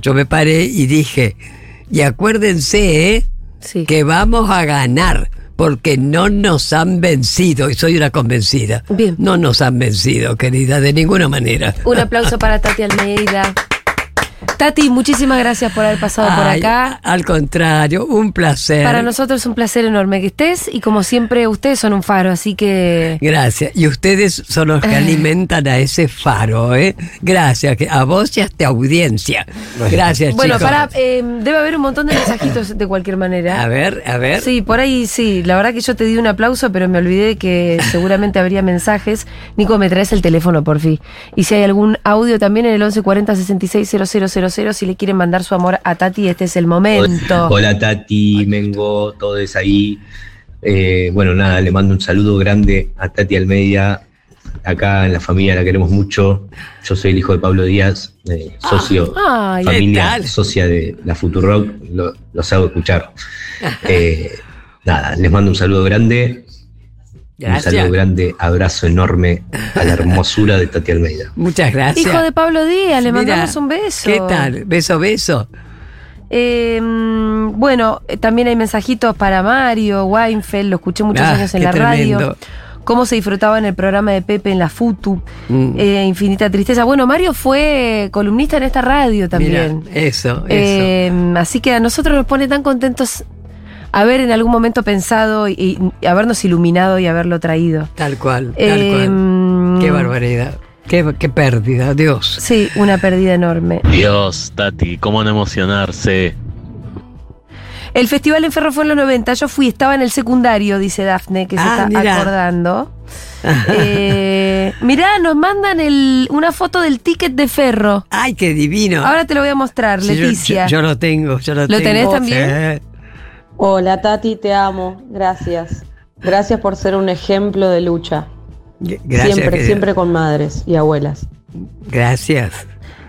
yo me paré y dije, y acuérdense, ¿eh? Sí. que vamos a ganar, porque no nos han vencido, y soy una convencida. Bien. No nos han vencido, querida, de ninguna manera. Un aplauso para Tati Almeida. Tati, muchísimas gracias por haber pasado por acá. Al contrario, un placer. Para nosotros es un placer enorme que estés y como siempre ustedes son un faro, así que Gracias. Y ustedes son los que alimentan a ese faro, ¿eh? Gracias. que- A vos y a esta audiencia. Gracias, bueno, chicos. para eh, debe haber un montón de mensajitos de cualquier manera. A ver, a ver. Sí, por ahí sí. La verdad que yo te di un aplauso, pero me olvidé que seguramente habría mensajes. Nico, me traes el teléfono, por fin. Y si hay algún audio también en el 1140 660000, si le quieren mandar su amor a Tati, este es el momento. Hola Tati, Mengo, todos ahí. Eh, bueno, nada, le mando un saludo grande a Tati Almeida. Acá en la familia la queremos mucho. Yo soy el hijo de Pablo Díaz, eh, socio, Ay, ¿qué familia socia de la Futurock. Lo, los hago escuchar. Eh, nada, les mando un saludo grande. Un saludo grande, abrazo enorme a la hermosura de Tati Almeida. Muchas gracias. Hijo de Pablo Díaz, le Mira, mandamos un beso. ¿Qué tal? Beso, beso. Eh, mm, bueno, eh, también hay mensajitos para Mario Weinfeld, lo escuché muchos Ah, años en la radio. tremendo. Cómo se disfrutaba en el programa de Pepe en la Futu. Mm. Eh, infinita tristeza. Bueno, Mario fy columnista en esta radio también. Mira, eso, eso. Eh, así que a nosotros nos pone tan contentos haber en algún momento pensado y, y habernos iluminado y haberlo traído. tal cual, tal Eh, cual. Qué barbaridad. Qué, qué pérdida, Dios. Sí, una pérdida enorme. Dios, Tati, cómo no emocionarse. El festival en Ferro fue en los 90. Yo fui, estaba en el secundario, dice Dafne, que se Ah, está acordando. Eh, mirá, nos mandan el- una foto del ticket de Ferro. Ay, qué divino. Ahora te lo voy a mostrar, Sí, Leticia. Yo, yo lo tengo, yo lo, ¿Lo tengo. tenés también? Sí. Hola Tati, te amo. Gracias. Gracias por ser un ejemplo de lucha. Gracias. siempre, querida. siempre con madres y abuelas. Gracias.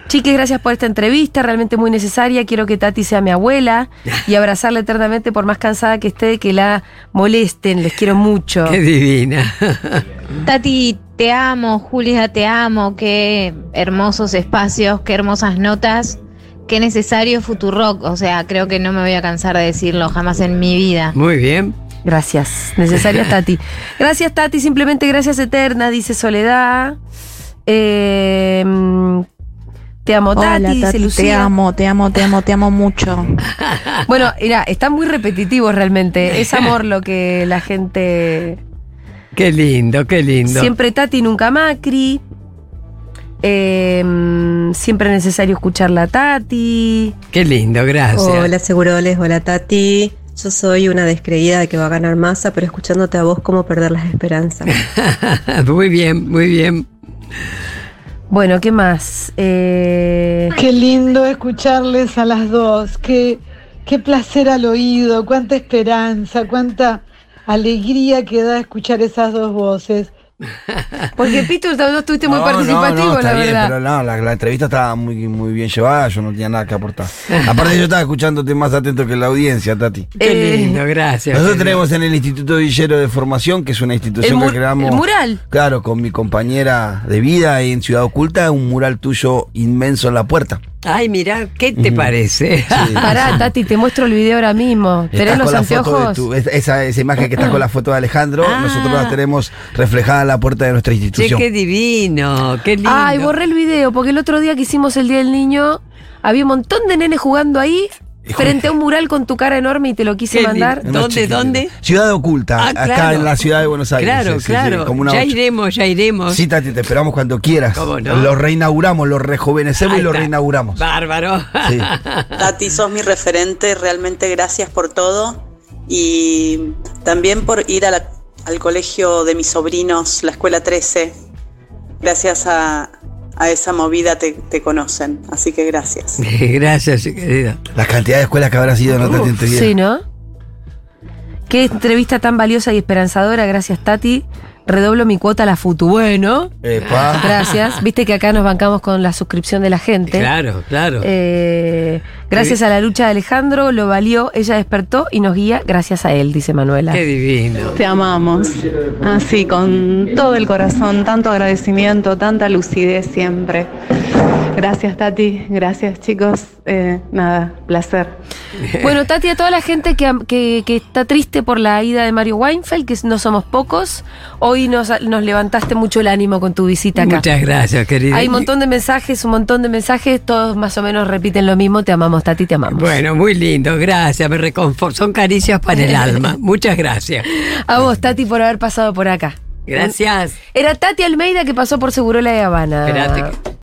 Chiques, gracias por esta entrevista, realmente muy necesaria. Quiero que Tati sea mi abuela y abrazarla eternamente por más cansada que esté, de que la molesten. Les quiero mucho. Qué divina. Tati, te amo, Julia, te amo, qué hermosos espacios, qué hermosas notas, qué necesario Futurock, o sea, creo que no me voy a cansar de decirlo jamás en mi vida. Muy bien. Gracias, necesaria Tati. Gracias Tati, simplemente gracias eterna, dice Soledad. Eh, te amo Tati, Hola, dice Tati, te amo, te amo, te amo, te amo mucho. Bueno, mira, está muy repetitivo realmente. Es amor lo que la gente. Qué lindo, qué lindo. Siempre Tati, nunca Macri. Eh, siempre necesario escucharla a Tati. Qué lindo, gracias. Hola Seguroles, hola Tati. Yo soy una descreída de que va a ganar masa, pero escuchándote a vos, ¿cómo perder las esperanzas? muy bien, muy bien. Bueno, ¿qué más? Eh, Qué lindo escucharles a las dos, qué, qué placer al oído, cuánta esperanza, cuánta alegría que da escuchar esas dos voces. Porque Pitu, no estuviste muy No, participativo, no, no, está la bien, verdad. pero no, la, la entrevista estaba muy, muy bien llevada, yo no tenía nada que aportar. Aparte yo estaba escuchándote más atento que la audiencia, Tati. Qué Eh, lindo, gracias. Nosotros querido. tenemos en el Instituto Villero de Formación, que es una institución que creamos. el mural. Claro, con mi compañera de vida en Ciudad Oculta, un mural tuyo inmenso en la puerta. Ay, mira, ¿qué te parece? Pará, Tati, te muestro el video ahora mismo. ¿Tenés los anteojos? tu- esa, esa imagen que está con la foto de Alejandro, Ah. nosotros la tenemos reflejada en la puerta de nuestra Che, institución. qué divino, qué lindo. Ay, borré el video, porque el otro día que hicimos el Día del Niño, había un montón de nenes jugando ahí, frente a un mural con tu cara enorme y te lo quise Qué mandar. ¿Dónde, dónde? Ciudad Oculta, Ah, acá claro. en la ciudad de Buenos Aires. Claro, sí, sí, sí, claro. como una ya ocho. iremos, ya iremos. Sí, Tati, te esperamos cuando quieras. ¿Cómo no? Lo reinauguramos, lo rejuvenecemos y lo reinauguramos. Bárbaro. Sí. Tati, sos mi referente, realmente gracias por todo y también por ir a la- al colegio de mis sobrinos, la escuela 13. Gracias a, a esa movida te, te conocen, así que gracias. Gracias, querida. La cantidad de escuelas que habrá sido, no te Uf, entiendo bien. Sí, ¿no? Qué entrevista tan valiosa y esperanzadora, gracias Tati. Redoblo mi cuota a la Futu. Bueno, Epa. gracias. Viste que acá nos bancamos con la suscripción de la gente. Claro, claro. Eh, gracias a la lucha de Alejandro, lo valió, ella despertó y nos guía gracias a él, dice Manuela. Qué divino. Te amamos. Así, con todo el corazón, tanto agradecimiento, tanta lucidez siempre. Gracias, Tati. Gracias, chicos. Eh, nada, placer. Bueno, Tati, a toda la gente que, que- que está triste por la ida de Mario Weinfeld, que no somos pocos, hoy nos, nos levantaste mucho el ánimo con tu visita acá. Muchas gracias, querida. Hay un montón de mensajes, un montón de mensajes, todos más o menos repiten lo mismo. Te amamos, Tati, te amamos. Bueno, muy lindo, gracias, me reconforto. Son caricias para el alma. Muchas gracias. A vos, Tati, por haber pasado por acá. Gracias. Era Tati Almeida que pasó por Segurola de Habana. Espérate que-